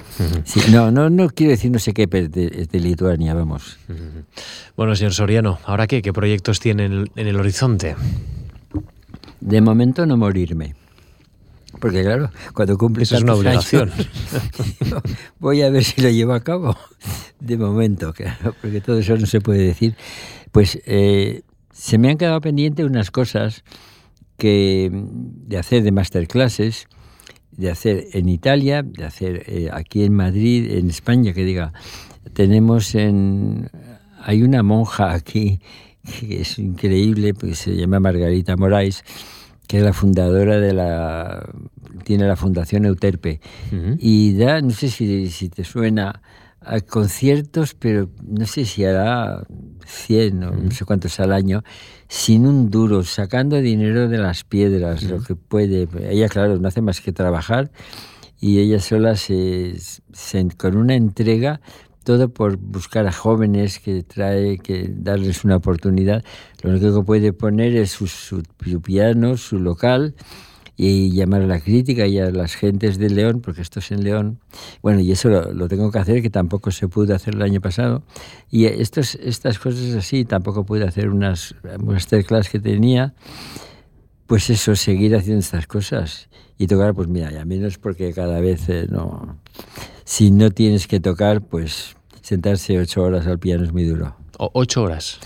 no, no, no quiero decir no sé qué, pero es de, Lituania, vamos. Bueno, señor Soriano, ¿ahora qué? ¿Qué proyectos tiene en el horizonte? De momento no morirme. Porque claro, cuando cumple Eso es una obligación. voy a ver si lo llevo a cabo. De momento, claro, porque todo eso no se puede decir. Pues eh, se me han quedado pendientes unas cosas que de hacer de masterclasses, de hacer en Italia, de hacer eh, aquí en Madrid, en España, que diga, tenemos en... Hay una monja aquí que es increíble, porque se llama Margarita Moraes, que es la fundadora de la tiene la Fundación Euterpe. Y da no sé si, si, te suena a conciertos pero no sé si hará 100 o no sé cuántos al año sin un duro sacando dinero de las piedras lo que puede. Ella claro no hace más que trabajar y ella sola se, se con una entrega todo por buscar a jóvenes que trae, que darles una oportunidad. Lo único que puede poner es su, piano, su local y llamar a la crítica y a las gentes de León, porque esto es en León. Bueno, y eso lo, tengo que hacer, que tampoco se pudo hacer el año pasado. Y estos, estas cosas así, tampoco pude hacer unas masterclass que tenía. Pues eso, seguir haciendo estas cosas y tocar, pues mira, ya menos porque cada vez eh, no. Si no tienes que tocar, pues sentarse ocho horas al piano es muy duro. O ocho horas.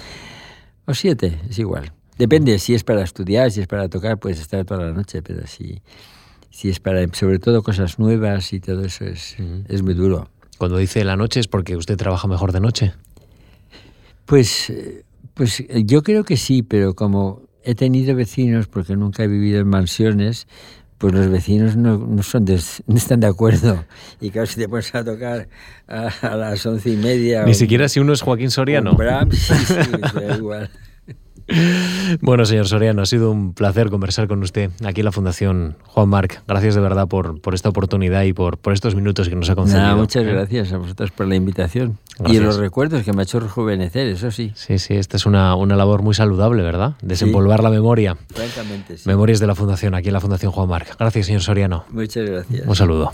O siete, es igual. Depende, si es para estudiar, si es para tocar, puedes estar toda la noche, pero si, si es para, sobre todo, cosas nuevas y todo eso, es, es muy duro. Cuando dice la noche es porque usted trabaja mejor de noche. Pues, pues yo creo que sí, pero como he tenido vecinos, porque nunca he vivido en mansiones, pues los vecinos no, no, son no están de acuerdo. Y claro, si te pones a tocar a, las once y media... Ni siquiera si uno es Joaquín Soriano. sí, sí, da igual. Bueno, señor Soriano, ha sido un placer conversar con usted aquí en la Fundación Juan Marc. Gracias de verdad por, por esta oportunidad y por, por estos minutos que nos ha concedido. muchas gracias a vosotros por la invitación. Y los recuerdos que me ha hecho rejuvenecer, eso sí. Sí, sí, esta es una, una labor muy saludable, ¿verdad? Desempolvar la memoria. Francamente, sí. Memorias de la Fundación, aquí en la Fundación Juan Marc. Gracias, señor Soriano. Muchas gracias. Un saludo.